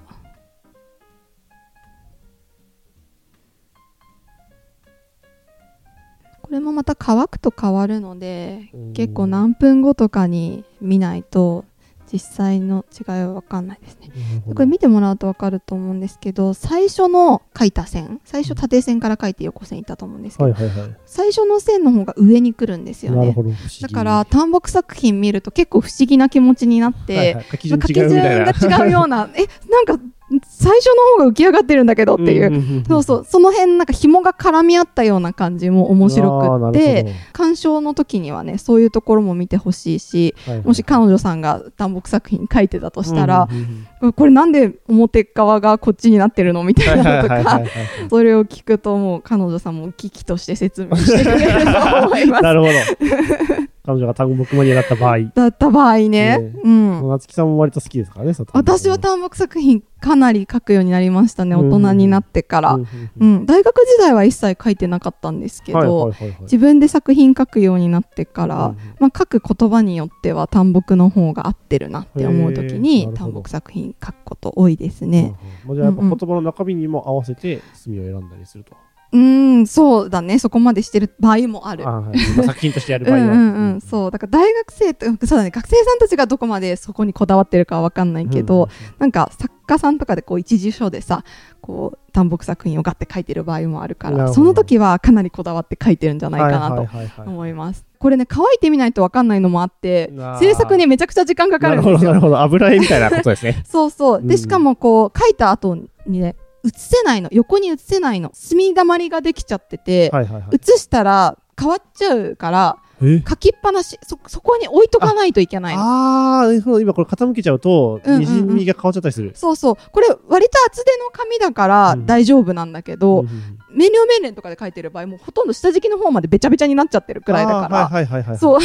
Speaker 1: れもまた乾くと変わるので
Speaker 2: うん
Speaker 1: 結構何分後とかに見ないと実際の違いは分かんないですね。これ見てもらうと分かると思うんですけど最初の書いた線最初縦線から書いて横線いったと思うんですけど。最初の線の方が上に来るんですよね。だから単木作品見ると結構不思議な気持ちになって、
Speaker 2: はいはい。書き。順
Speaker 1: が違うような *laughs* えなんか最初の方が浮き上がってるんだけどっていう、
Speaker 2: んん
Speaker 1: そうそう。その辺なんか紐が絡み合ったような感じも面白くって鑑賞の時にはねそういうところも見てほしいし
Speaker 2: はいはい。
Speaker 1: もし彼女さんが単木作品書いてたとしたら
Speaker 2: うん、うんうん
Speaker 1: これなんで表側がこっちになってるのみたいなのとかそれを聞くともう彼女さんも危機として説明してくれると思います。*laughs*
Speaker 2: なるほど。彼女が単木マニアだった場合。
Speaker 1: だった場合ね。
Speaker 2: ね。
Speaker 1: うん。
Speaker 2: 夏木さんも割と好きですからね、
Speaker 1: 私は単木作品かなり書くようになりましたね大人になってから、
Speaker 2: う
Speaker 1: うんん。大学時代は一切書いてなかったんですけど、自分で作品書くようになってから、
Speaker 2: うん
Speaker 1: まあ、書く言葉によっては単木の方が合ってるなって思う時に単木作品書くこと多いですね。
Speaker 2: うんうん。じゃあやっぱ言葉の中身にも合わせて墨を選んだりすると。
Speaker 1: うーんそうだねそこまでしてる場合もある。
Speaker 2: あはいまあ作品としてやる場合は。*laughs*
Speaker 1: うんうんうん、そうだから大学生とそうだね学生さんたちがどこまでそこにこだわってるかは分かんないけど、なんか作家さんとかでこう一時書でさこう単木作品をガッて書いてる場合もあるからその時はかなりこだわって書いてるんじゃないかなと思います。これね乾いてみないと分かんないのもあって制作にめちゃくちゃ時間かか
Speaker 2: なる
Speaker 1: るんですよ。
Speaker 2: ほどなるほど。油絵みたいなことですね。*laughs*
Speaker 1: そうそう
Speaker 2: うん
Speaker 1: でしかもこう書いた後にね映せないの。横に映せないの。墨だまりができちゃってて、
Speaker 2: はいはいはい。
Speaker 1: 映したら変わっちゃうから
Speaker 2: え？
Speaker 1: 書きっぱなし。そそこに置いとかないといけないの。
Speaker 2: ああ、今これ傾けちゃうと、
Speaker 1: うんうんうん。
Speaker 2: にじみが変わっちゃったりする。
Speaker 1: そうそう。これ割と厚手の紙だから
Speaker 2: うん
Speaker 1: 大丈夫なんだけど、
Speaker 2: うんうん
Speaker 1: 面料面連とかで書いてる場合もうほとんど下敷きの方までべちゃべちゃになっちゃってるくらいだから、
Speaker 2: あーはいはいはいはい。
Speaker 1: そう。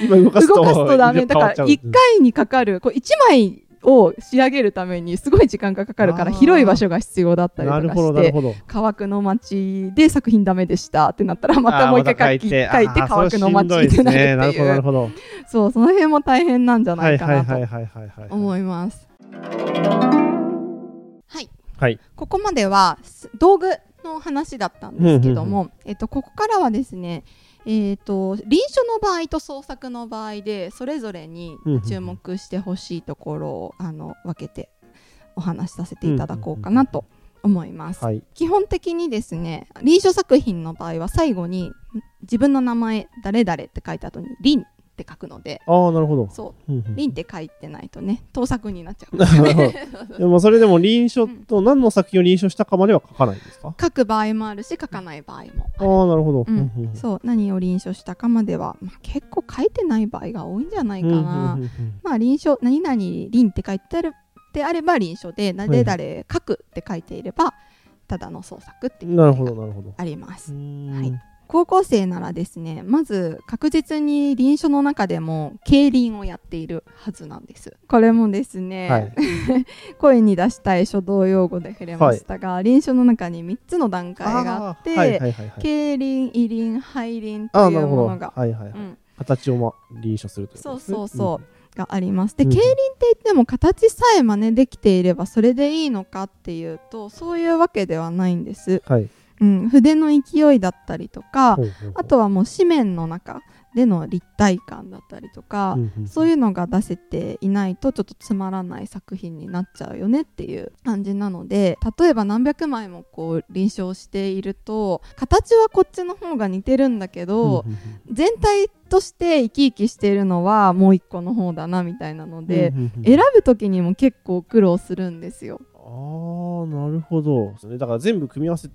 Speaker 2: 今動かすと。
Speaker 1: 動かすとダメ。だから1
Speaker 2: 変わっちゃう。
Speaker 1: 回にかかる。こう1枚を仕上げるためにすごい時間がかかるから広い場所が必要だったりとか
Speaker 2: なるほど
Speaker 1: して
Speaker 2: なるほど。
Speaker 1: 乾くの町で作品ダメでしたってなったらまたもう一回書き書いて
Speaker 2: あー
Speaker 1: 乾くの町
Speaker 2: それしんどい
Speaker 1: ってなるって
Speaker 2: ですねなるほど
Speaker 1: いう
Speaker 2: なるほど。
Speaker 1: そうその辺も大変なんじゃな
Speaker 2: はいい
Speaker 1: かなと。思いますはい
Speaker 2: はい。
Speaker 1: ここまではす道具の話だったんですけども、えっと、ここからはですね、えっと臨書の場合と創作の場合でそれぞれに注目してほしいところをあの分けてお話しさせていただこうかなと思います。
Speaker 2: はい。
Speaker 1: 基本的にですね臨書作品の場合は最後に自分の名前誰々って書いた後に「臨」って書くので。
Speaker 2: ああ、なるほど。
Speaker 1: そう。
Speaker 2: うんうん。
Speaker 1: 臨って書いてないとね盗作になっちゃう。*laughs* *laughs*
Speaker 2: でもそれでも臨書と何の作品を臨書したかまでは書かないんですか？
Speaker 1: 書く場合もあるし書かない場合もあ
Speaker 2: あなるほど。
Speaker 1: うん。そう何を臨書したかまでは、まあ、結構書いてない場合が多いんじゃないかな、まあ臨書何々臨って書いてあるであれば臨書で誰々書くって書いていればただの創作っていう
Speaker 2: なるほど、
Speaker 1: 場合が
Speaker 2: なるほど。
Speaker 1: あります、はい高校生ならですねまず確実に臨床の中でも競輪をやっているはずなんですこれもですね、
Speaker 2: はい *laughs*
Speaker 1: 声に出したい書道用語で触れましたが、臨床の中に3つの段階があって、
Speaker 2: ーはいはいはいはい。
Speaker 1: 競輪、位輪、背輪とい。うものが、
Speaker 2: はいはいはい。
Speaker 1: うん、
Speaker 2: 形をま臨床するという
Speaker 1: そうそうそう、があります。で、
Speaker 2: うん
Speaker 1: 競輪って言っても形さえ真似できていればそれでいいのかっていうとそういうわけではないんです。
Speaker 2: うんはい。
Speaker 1: うん、筆の勢いだったりとかあとはもう紙面の中での立体感だったりとか、
Speaker 2: うんうん
Speaker 1: そういうのが出せていないとちょっとつまらない作品になっちゃうよねっていう感じなので例えば何百枚もこう臨床していると形はこっちの方が似てるんだけど、
Speaker 2: うんうん
Speaker 1: 全体として生き生きしているのはもう一個の方だなみたいなので、
Speaker 2: うんうんうん。
Speaker 1: 選ぶ時にも結構苦労するんですよ。
Speaker 2: ああなるほど。だから全部組み合わせて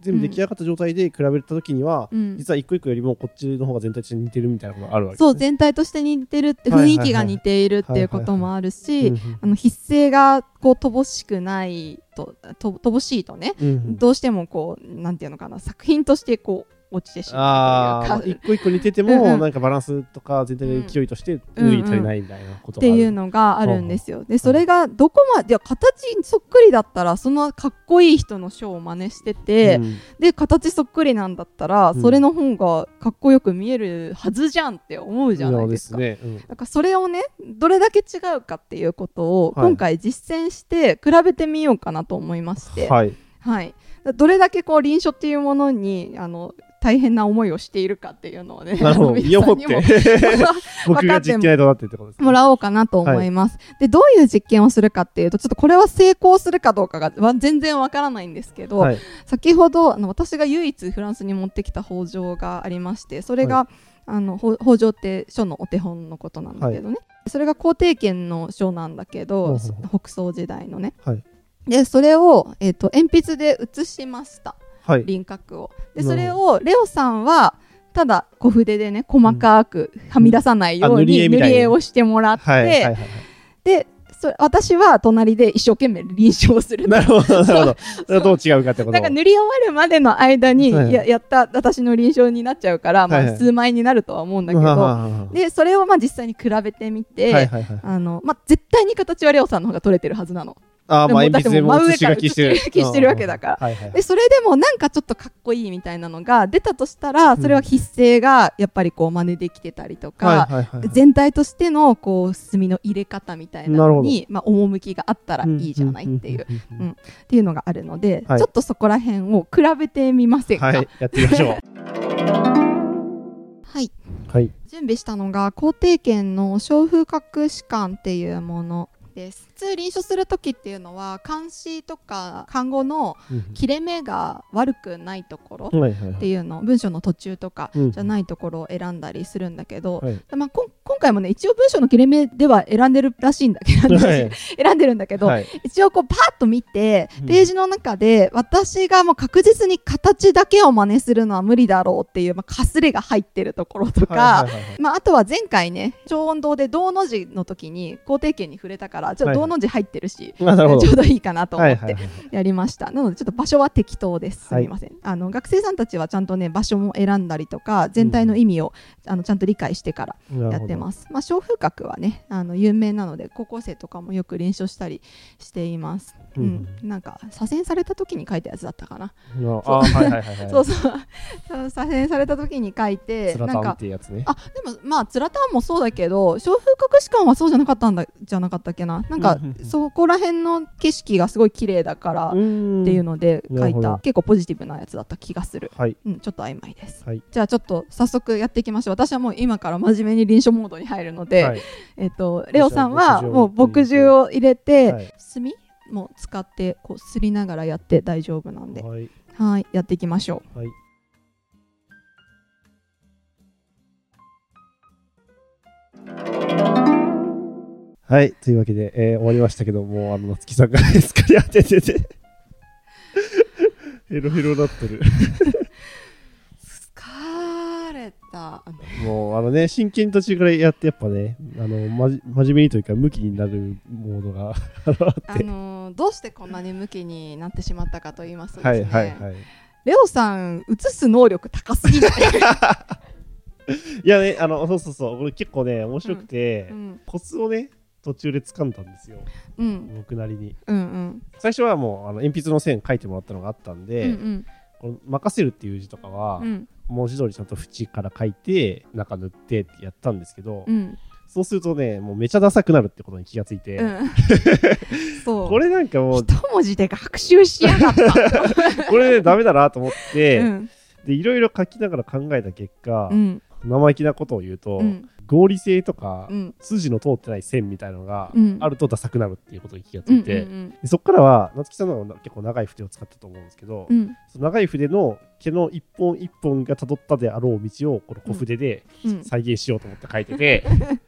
Speaker 2: 全部出来上がった状態で比べた時には、
Speaker 1: うん。
Speaker 2: 実は一個一個よりもこっちの方が全体として似てるみたいなことがあるわけです、ね、
Speaker 1: そう全体として似てるって雰囲気が似ているっていうこともあるし、筆勢がこう乏しくないとと乏しいとね、
Speaker 2: うんうん。
Speaker 1: どうしてもこうなんていうのかな作品としてこう落ちてしまうというか。
Speaker 2: ああ一個一個似てても、
Speaker 1: うんうん。
Speaker 2: なんかバランスとか全体の勢いとして脱ぎ足りないみたいなことがある、
Speaker 1: っていうのがあるんですよ。でそれがどこまで形そっくりだったらそのかっこいい人のショーを真似してて、
Speaker 2: うん。
Speaker 1: で形そっくりなんだったら、
Speaker 2: うん。
Speaker 1: それの方がかっこよく見えるはずじゃんって思うじゃないですか。
Speaker 2: そうですね、うん。
Speaker 1: だからそれをねどれだけ違うかっていうことを
Speaker 2: はい。
Speaker 1: 今回実践して比べてみようかなと思いまして、
Speaker 2: はい
Speaker 1: はい、どれだけこう臨床っていうものにあの大変な思いをしているかっていうのをね
Speaker 2: なるほど。身をもっ
Speaker 1: 皆
Speaker 2: て。*laughs* 僕が実験となってってことですね。
Speaker 1: もらおうかなと思います。でどういう実験をするかっていうとちょっとこれは成功するかどうかがわ全然わからないんですけど、
Speaker 2: はい。
Speaker 1: 先ほどあの私が唯一フランスに持ってきた北条がありましてそれが、あのほ北条って書のお手本のことなんだけどね、それが皇帝圏の書なんだけど北宋時代のね。
Speaker 2: はい。
Speaker 1: でそれを、えー、と鉛筆で写しました。
Speaker 2: はい
Speaker 1: 輪郭を。でそれをレオさんはただ小筆でね細かくはみ出さないように塗り絵をしてもらって、
Speaker 2: はいはいはいはい。
Speaker 1: でそれ私は隣で一生懸命臨床する
Speaker 2: なるほどなるほど。*laughs* それはどう違うかってこと。
Speaker 1: なんか塗り終わるまでの間に
Speaker 2: はい
Speaker 1: ややった私の臨床になっちゃうから、まあ、
Speaker 2: はいはい。
Speaker 1: 数枚になるとは思うんだけど、
Speaker 2: は
Speaker 1: でそれをまあ実際に比べてみて、
Speaker 2: いはいはいはい。
Speaker 1: あのまあ、絶対に形はレオさんの方が取れてるはずなの。
Speaker 2: あーまあ鉛筆でも写し書きしてる。
Speaker 1: 真上から写し書きしてるわけだから。でそれでもなんかちょっとかっこいいみたいなのが出たとしたらそれは筆勢がやっぱりこう真似できてたりとか、全体としてのこう墨の入れ方みたいなのに、まあ、趣があったらいいじゃないっていう。
Speaker 2: うんうん
Speaker 1: っていうのがあるので、
Speaker 2: はい。
Speaker 1: ちょっとそこら辺を比べてみませんか。
Speaker 2: はい。やってみましょう。*laughs*
Speaker 1: はい。
Speaker 2: はい。
Speaker 1: 準備したのが皇帝圏の小風格士官っていうものです。普通臨床する時っていうのは漢詩とか漢語の切れ目が悪くないところっていうの文章の途中とか
Speaker 2: うん。
Speaker 1: じゃないところを選んだりするんだけど、
Speaker 2: はい。
Speaker 1: まあ、今回もね一応文章の切れ目では選んでるらしいんだけど、
Speaker 2: はい。
Speaker 1: 選んでるんだけど、
Speaker 2: はい。
Speaker 1: 一応こうパーッと見て
Speaker 2: うん。
Speaker 1: ページの中で私がもう確実に形だけを真似するのは無理だろうっていう、まあ、かすれが入ってるところとか、まあ、あとは前回ね超音堂で銅の字の時に皇帝圏に触れたからちょっと銅の字入ってるし、
Speaker 2: まあなるほど。*laughs*
Speaker 1: ちょうどいいかなと思って。
Speaker 2: はいはいはい。
Speaker 1: やりました、なのでちょっと場所は適当です。す
Speaker 2: はい。
Speaker 1: みません、あの学生さんたちはちゃんとね場所も選んだりとか全体の意味を、あのちゃんと理解してからやってます。まあ、小風格はね、あの有名なので、高校生とかもよく練習したりしています。う
Speaker 2: うん。
Speaker 1: ん、なんか左遷された時に書いたやつだったかな。そう。そう、左遷された時に書いて、なんか。
Speaker 2: ていうやつね。
Speaker 1: あでもまあつらたんもそうだけど小風格士官はそうじゃなかったんだじゃなかったっけななんか
Speaker 2: うんうんうん。
Speaker 1: そこら辺の景色がすごい綺麗だからっていう
Speaker 2: の
Speaker 1: ので書
Speaker 2: ない
Speaker 1: た結構ポジティブなやつだった気がする。
Speaker 2: はい。
Speaker 1: うんちょっと曖昧です。
Speaker 2: はい。
Speaker 1: じゃあちょっと早速やっていきましょう。私はもう今から真面目に臨床モードに入るので、
Speaker 2: はい。
Speaker 1: えっとレオさんはもう墨汁を入れて、
Speaker 2: はい。
Speaker 1: 墨も使ってこうすりながらやって大丈夫なんで。
Speaker 2: はい。
Speaker 1: はいやっていきましょう。
Speaker 2: はいはいというわけで、えー終わりましたけどもうあの夏木さんがすっかり当ててて。*laughs* ヘロヘロなってる。
Speaker 1: 疲れた。
Speaker 2: もうあのね真剣に途中からやってやっぱねあのまじ真面目にというか向きになるモードが *laughs* あの
Speaker 1: どうしてこんなに向きになってしまったかと言いますとです
Speaker 2: は
Speaker 1: ね、
Speaker 2: いはいはい。
Speaker 1: レオさん映す能力高すぎない、*laughs*
Speaker 2: いやね、あの、そうそうそう、俺結構ね、面白くて、
Speaker 1: うん。
Speaker 2: コツをね、途中で掴んだんですよ、
Speaker 1: うん。
Speaker 2: 僕なりに。
Speaker 1: うんうん。
Speaker 2: 最初はもう、あの鉛筆の線書いてもらったのがあったん
Speaker 1: う
Speaker 2: で、
Speaker 1: ん。
Speaker 2: この任せるっていう字とかは、
Speaker 1: うん。
Speaker 2: 文字通りちゃんと縁から書いて、中塗ってってやったんですけど、
Speaker 1: うん。
Speaker 2: そうするとね、もうめちゃダサくなるってことに気がついて、
Speaker 1: うん。*laughs*
Speaker 2: これなんかもう、
Speaker 1: 一文字で学習しやがった。*laughs*
Speaker 2: これね、ダメだなと思って、
Speaker 1: うん。
Speaker 2: で、いろいろ書きながら考えた結果、
Speaker 1: うん。
Speaker 2: 生意気なことを言うと、
Speaker 1: うん
Speaker 2: 合理性とか、
Speaker 1: うん。
Speaker 2: 筋の通ってない線みたいなのが
Speaker 1: うん。
Speaker 2: あるとダサくなるっていうことに気がつ
Speaker 1: うん
Speaker 2: いて、
Speaker 1: うん。
Speaker 2: でそこからは夏木さんの結構長い筆を使ったと思うんですけど、
Speaker 1: うん。
Speaker 2: その長い筆の毛の一本一本がたどったであろう道をこの小筆で
Speaker 1: うん。
Speaker 2: 再現しようと思って書いてて、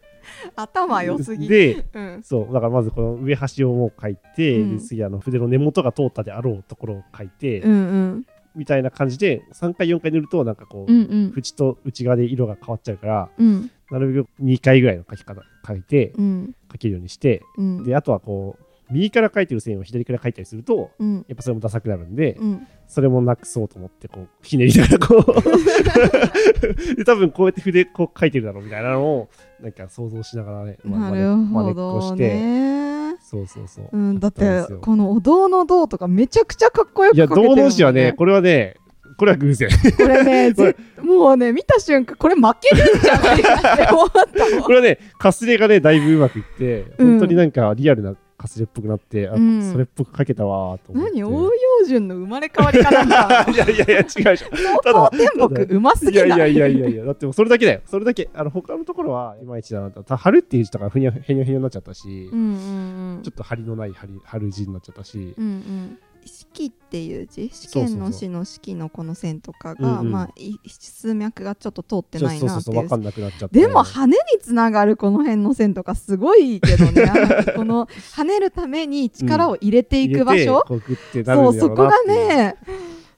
Speaker 2: *laughs*
Speaker 1: 頭良すぎ。
Speaker 2: で
Speaker 1: うん。
Speaker 2: そうだからまずこの上端をもう書いて、
Speaker 1: うん。
Speaker 2: で次あの筆の根元が通ったであろうところを書いて、
Speaker 1: うんうん。
Speaker 2: みたいな感じで3回4回塗るとなんかこう、
Speaker 1: うんうん。
Speaker 2: 縁と内側で色が変わっちゃうから
Speaker 1: うん
Speaker 2: なるべく2回ぐらいの書き方書いて
Speaker 1: うん。
Speaker 2: 書けるようにして
Speaker 1: うん。
Speaker 2: であとはこう右から書いてる線を左から書いたりすると
Speaker 1: うん。
Speaker 2: やっぱそれもダサくなるんで、
Speaker 1: うん。
Speaker 2: それもなくそうと思ってこうひねりながらこう。*laughs* で多分こうやって筆こう書いてるだろうみたいなのをなんか想像しながらね、まあ
Speaker 1: なるほ
Speaker 2: 真似っこ
Speaker 1: ど
Speaker 2: して。
Speaker 1: ね
Speaker 2: そうそうそう、
Speaker 1: うん。だってこのお堂の堂とかめちゃくちゃかっこよく
Speaker 2: いや
Speaker 1: 書けてるもんね。
Speaker 2: 道の字はね。これはねこれは偶然。
Speaker 1: これね *laughs* もうね見た瞬間これ負けるんじゃないかって思ったもん
Speaker 2: これはねかすれがねだいぶうまくいって
Speaker 1: うん。
Speaker 2: 本当になんかリアルなかすれっぽくなって、あ
Speaker 1: うん。
Speaker 2: それっぽく書けたわーと思って。
Speaker 1: 何？応用順の生まれ変わりかなんだ。*laughs*
Speaker 2: いやいやいや違うでしょただ
Speaker 1: 高校天木うます
Speaker 2: いやい
Speaker 1: ぎない。
Speaker 2: やいやいやいや、だってもうそれだけだよ。それだけ。あの、他のところはいまいちだなと。た春っていう字とかふにゃへにょへにょになっちゃったし、
Speaker 1: うんうんうん。
Speaker 2: ちょっと張りのない張り春字になっちゃったし、
Speaker 1: うんうん式っていう字？試験の詩の式のこの線とかが
Speaker 2: うんうん。
Speaker 1: まあい数脈がちょっと通ってないなっていう。でも羽につながるこの辺の線とかすごいけどね。*laughs* この跳ねるために力を入れていく場所、
Speaker 2: こうん
Speaker 1: そうそうこがね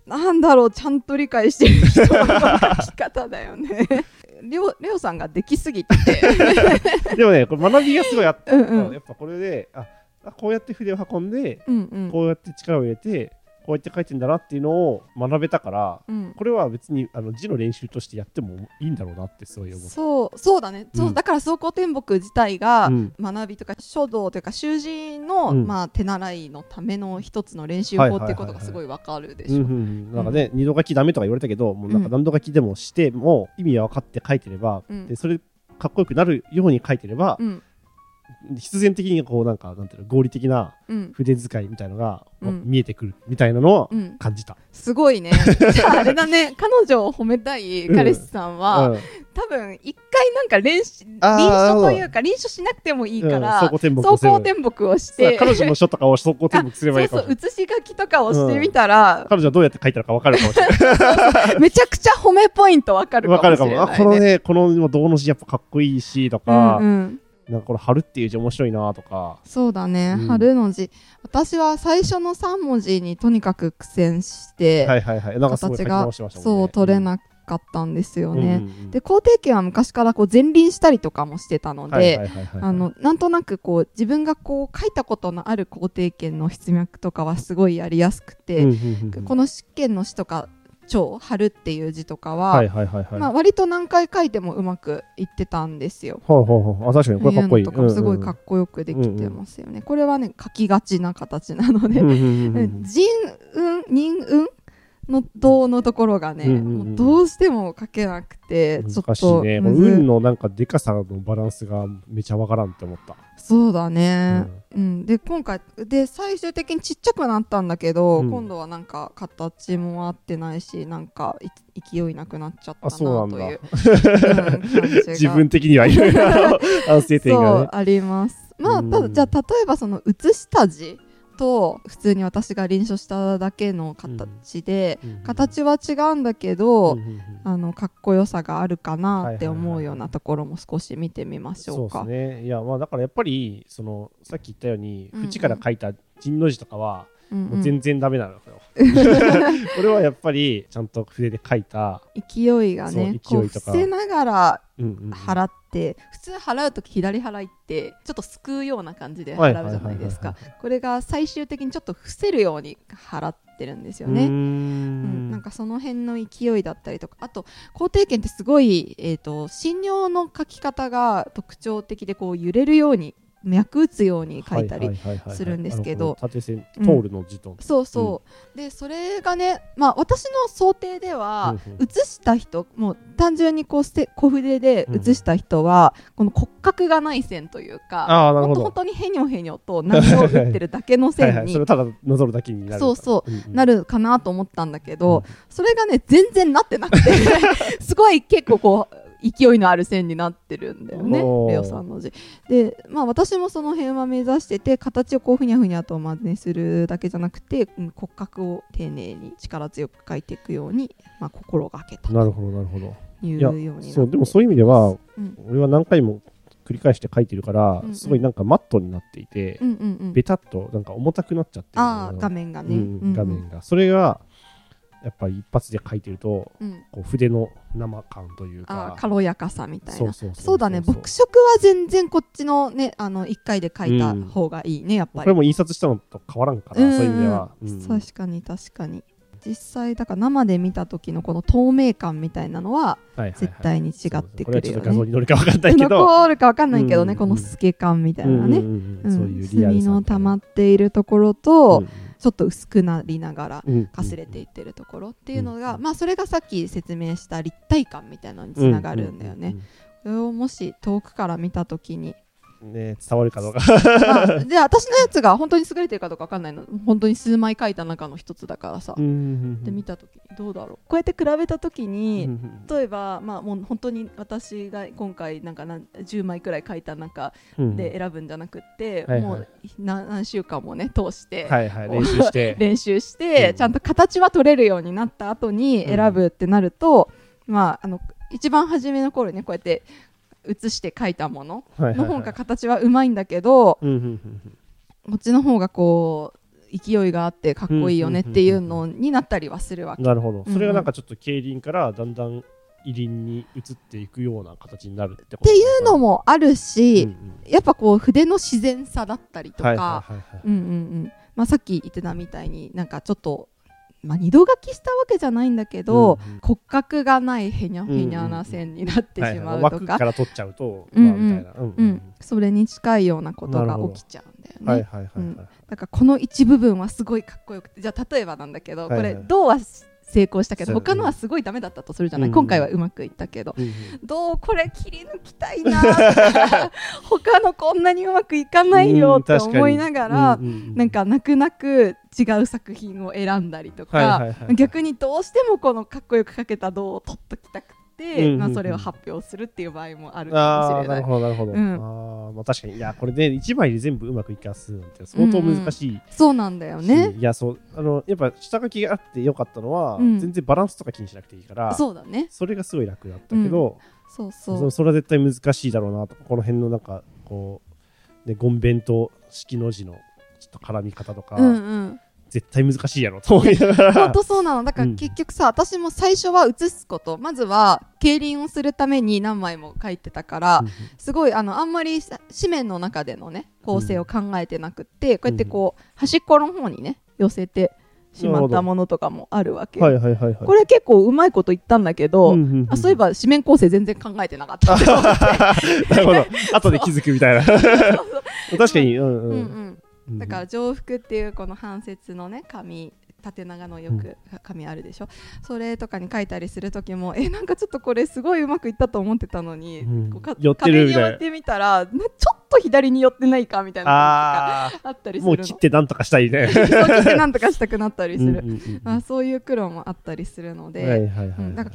Speaker 1: なんだろうちゃんと理解してる人の書き方だよね。レオレオさんができすぎて。て *laughs*
Speaker 2: でもね、これ学びがすごいあった。
Speaker 1: うんうん。
Speaker 2: やっぱこれで、あ、あこうやって筆を運んで、
Speaker 1: うんうん。
Speaker 2: こうやって力を入れて、こうやって書いてんだなっていうのを学べたから、
Speaker 1: うん。
Speaker 2: これは別にあの字の練習としてやってもいいんだろうなってすごい思。
Speaker 1: そうそうだね、そう
Speaker 2: うん。
Speaker 1: だから走行天木自体が
Speaker 2: うん。
Speaker 1: 学びとか書道というか習字の、
Speaker 2: うん。
Speaker 1: まあ、手習いのための一つの練習法っていうことがすごいわかるでしょ。
Speaker 2: なんかね、二度書きダメとか言われたけど、もうなんか
Speaker 1: うん。
Speaker 2: 何度書きでもしても意味は分かって書いてれば、
Speaker 1: うん。
Speaker 2: でそれかっこよくなるように書いてれば、
Speaker 1: うん
Speaker 2: 必然的にこうなんかなんていうの合理的な
Speaker 1: うん
Speaker 2: 筆使いみたいのが、
Speaker 1: うん
Speaker 2: 見えてくるみたいなのを
Speaker 1: うん、
Speaker 2: 感じた。
Speaker 1: すごいね *laughs* じゃああれだね彼女を褒めたい彼氏さんは、
Speaker 2: うん
Speaker 1: 多分一回なんか練習臨書というか臨書しなくてもいいから、
Speaker 2: うん走行天木を
Speaker 1: し
Speaker 2: そう
Speaker 1: て
Speaker 2: 彼女の書とかを走行天木すればいいか
Speaker 1: そう
Speaker 2: もしれない。
Speaker 1: そう写し書きとかをしてみたら、
Speaker 2: 彼女はどうやって書いたのか分かるかもしれない。*laughs*
Speaker 1: めちゃくちゃ褒めポイントわかるか
Speaker 2: 分かるかも。
Speaker 1: もしれない、ね。
Speaker 2: あ、このね、この銅の字やっぱかっこいいしとか、
Speaker 1: うんうん
Speaker 2: なんかこの春っていう字面白いなとか。
Speaker 1: そうだね、
Speaker 2: うん。
Speaker 1: 春の字。私は最初の3文字にとにかく苦戦して、形が。そう取れなかったんですよ
Speaker 2: うん
Speaker 1: ね。
Speaker 2: うんうん。
Speaker 1: で肯定権は昔からこう前輪したりとかもしてたので、なんとなくこう自分がこう書いたことのある肯定権の筆脈とかはすごいやりやすくて、
Speaker 2: うんうんうんうん。
Speaker 1: この試験の詩とか超春っていう字とかは、
Speaker 2: はいはいはいはい。
Speaker 1: まあ、割と何回書いてもうまくいってたんですよ。
Speaker 2: ほうほうほうあ、確かにこれかっこいい。
Speaker 1: とかもすごいか
Speaker 2: っ
Speaker 1: っこよくできてますよね。これはね書きがちな形なので、
Speaker 2: うんうんうんうん
Speaker 1: 人運 *laughs* 人運？の動のところがね、
Speaker 2: うんうんうん。
Speaker 1: もうどうしても書けなくてちょ
Speaker 2: 難
Speaker 1: っと
Speaker 2: しいね。こ
Speaker 1: むず
Speaker 2: の運のなんかでかさのバランスがめちゃわからんって思った。
Speaker 1: そうだね、うん。で今回で最終的にちっちゃくなったんだけど、
Speaker 2: うん。
Speaker 1: 今度はなんか形も合ってないしなんかい勢いなくなっちゃったなという、*laughs*
Speaker 2: 自分的にはいろいろ反省点
Speaker 1: そう
Speaker 2: がね。
Speaker 1: あります。まあ
Speaker 2: うん。
Speaker 1: ただじゃあ例えばその写した字と普通に私が臨書しただけの形で、
Speaker 2: うん
Speaker 1: 形は違うんだけど、
Speaker 2: うん
Speaker 1: あのかっこよさがあるかなって思うようなところも少し見てみましょ
Speaker 2: そううです
Speaker 1: か。
Speaker 2: ね。いや、まあだからやっぱり、その、さっき言ったように、縁から書いた人の字とかは、
Speaker 1: うんうん。
Speaker 2: もう全然ダメなのよ。*laughs* これはやっぱりちゃんと筆で描いた、
Speaker 1: 勢いがね
Speaker 2: 勢いとか。
Speaker 1: 伏せながら払って普通払う時左払いってちょっとすくうような感じで
Speaker 2: はい
Speaker 1: 払うじゃないですか。これが最終的にちょっと伏せるように払ってるんですよね。うん。
Speaker 2: ん
Speaker 1: なんかその辺の勢いだったりとか。あと肯定権ってすごい、えー、と診療の書き方が特徴的でこう揺れるように脈打つように書いたり、するんですけど。
Speaker 2: 縦線通るの字と、
Speaker 1: そうそう、でそれがねまあ私の想定では、写した人もう単純にこうして小筆で写した人は、この骨格がない線というか
Speaker 2: あーなるほど。
Speaker 1: 本当本当にへにょへにょと波を打ってるだけの
Speaker 2: はい
Speaker 1: 線に
Speaker 2: はいそれをただなぞるだけになる
Speaker 1: そうそう。
Speaker 2: うんうん。
Speaker 1: なるかなと思ったんだけど、
Speaker 2: うん。
Speaker 1: それがね全然なってなくて *laughs* すごい結構こう勢いのある線になってるんだよねレオさんの字。でまあ私もその辺は目指してて形をこうふにゃふにゃと真似するだけじゃなくて、うん骨格を丁寧に力強く描いていくように、まあ、心がけた
Speaker 2: なるほどなるほど。
Speaker 1: というように
Speaker 2: そうでもそういう意味では
Speaker 1: うん。
Speaker 2: 俺は何回も繰り返して書いてるから、
Speaker 1: うんうん。
Speaker 2: すごいなんかマットになっていて、
Speaker 1: うんうんうん。
Speaker 2: ベタっとなんか重たくなっちゃってる
Speaker 1: ああ画面がね、
Speaker 2: うん
Speaker 1: うんうん。
Speaker 2: 画面が。それがやっぱり一発で書いてると
Speaker 1: うん。
Speaker 2: こう筆の生感というか。
Speaker 1: 軽やかさみたいな。
Speaker 2: そう
Speaker 1: だね。墨色は全然こっちのねあの1回で書いた方がいいね、やっぱり。
Speaker 2: これも印刷したのと変わらんから、
Speaker 1: う。ん
Speaker 2: そういう意味では、うん。
Speaker 1: 確かに確かに。実際だから生で見た時のこの透明感みたいなのは
Speaker 2: はいはいはい。
Speaker 1: 絶対に違ってくるよね。
Speaker 2: はちょっと画像に乗るか分かんないけど。*laughs*
Speaker 1: 残るかわかんないけどね、
Speaker 2: うん
Speaker 1: この透け感みたいなね、墨
Speaker 2: さ
Speaker 1: の溜まっているところと、
Speaker 2: うん
Speaker 1: ちょっと薄くなりながら
Speaker 2: うん。
Speaker 1: かすれていってるところっていうのが、
Speaker 2: うん。
Speaker 1: まあそれがさっき説明した立体感みたいなのにつながるんだよね、それをもし遠くから見た時に
Speaker 2: ね伝わるかどうか。
Speaker 1: まあ、で私のやつが本当に優れてるかどうかわかんないの。本当に数枚書いた中の一つだからさ、で見た時にどうだろう。こうやって比べた時に、例えば、まあ、もう本当に私が今回なんか何10枚くらい書いた中で選ぶんじゃなくって、
Speaker 2: はいはい。
Speaker 1: もう何何週間もね通して、
Speaker 2: はいはい。練習して。*laughs*
Speaker 1: 練習して、
Speaker 2: うん。
Speaker 1: ちゃんと形は取れるようになった後に選ぶってなると、まああの一番初めの頃ねこうやって写して書いたもの。の方が形はうまいんだけど、こっちの方がこう勢いがあってかっこいいよねっていうのになったりはするわけ。
Speaker 2: うんなるほど。
Speaker 1: うん。
Speaker 2: それがなんかちょっと競輪からだんだん入輪に移っていくような形になるってこと
Speaker 1: っていうのもあるし、
Speaker 2: うんうん
Speaker 1: やっぱこう筆の自然さだったりとか、さっき言ってたみたいになんかちょっと、まあ、二度書きしたわけじゃないんだけど、
Speaker 2: うんうん。
Speaker 1: 骨格がないへにゃへにゃな線になってしまうとか、
Speaker 2: はいはい。枠から取っちゃうと
Speaker 1: うんうん。
Speaker 2: まあみたいな。うん
Speaker 1: う
Speaker 2: うん。ん。
Speaker 1: それに近いようなことが起きちゃうんだよね。
Speaker 2: はいはいはい
Speaker 1: うん。
Speaker 2: はい
Speaker 1: だからこの一部分はすごいかっこよくて。じゃあ例えばなんだけど、
Speaker 2: はいはい。
Speaker 1: これ銅は成功したけど他のはすごいダメだったとするじゃない、
Speaker 2: うん
Speaker 1: 今回はうまくいったけど、
Speaker 2: うんうん。
Speaker 1: どうこれ切り抜きたいな *laughs* 他のこんなにうまくいかないよって思いながら、
Speaker 2: うんうんうん。
Speaker 1: なんか泣く泣く違う作品を選んだりとか、逆にどうしてもこのかっこよく描けた銅を取っときたくて、
Speaker 2: うんうんうん
Speaker 1: まあ、それを発表するっていう場合もあるかもしれない。
Speaker 2: ほどなるほど、
Speaker 1: うん
Speaker 2: あーまあ確かにいやこれね1枚で全部うまくいかすなんて相当難しい
Speaker 1: そうなんだよ
Speaker 2: し、
Speaker 1: ね。
Speaker 2: いやそうあのやっぱ下書きがあってよかったのは、
Speaker 1: うん
Speaker 2: 全然バランスとか気にしなくていいから
Speaker 1: そうだね。
Speaker 2: それがすごい楽だったけど、
Speaker 1: そう
Speaker 2: そ
Speaker 1: そう。
Speaker 2: それは絶対難しいだろうなとかこの辺のなんかこう、ね、ゴンベンと式の字のと絡み方とか、
Speaker 1: うんうん。
Speaker 2: 絶対難しいやろと思いながら。
Speaker 1: 本当そうなの。だから
Speaker 2: うん。
Speaker 1: 結局さ、私も最初は写すこと。まずは競輪をするために何枚も書いてたから、すごいあのあんまりさ紙面の中でのね構成を考えてなくって、こうやってこう端っこの方にね寄せてしまったものとかもあるわけ、
Speaker 2: はいはいはいはい。
Speaker 1: これ結構うまいこと言ったんだけど、
Speaker 2: うんうんうん
Speaker 1: あそういえば紙面構成全然考えてなかったっ *laughs*
Speaker 2: なるほど。後で気づくみたいな。*laughs* 確かにうんうん。ん
Speaker 1: ううん
Speaker 2: うん
Speaker 1: だから上腹っていうこの半節のね紙縦長のよく紙あるでしょ、それとかに書いたりする時もえなんかちょっとこれすごいうまくいったと思ってたのに、
Speaker 2: うん。
Speaker 1: こうか
Speaker 2: 寄ってみたい。な
Speaker 1: 寄ってみたらなちょっと左に寄ってないかみたいな
Speaker 2: あ
Speaker 1: ったり
Speaker 2: あもう
Speaker 1: するの。
Speaker 2: 切ってなんとかしたいね。
Speaker 1: そうしてなんとかしたくなったりする、
Speaker 2: うんうんうん
Speaker 1: まあ、そういう苦労もあったりするので、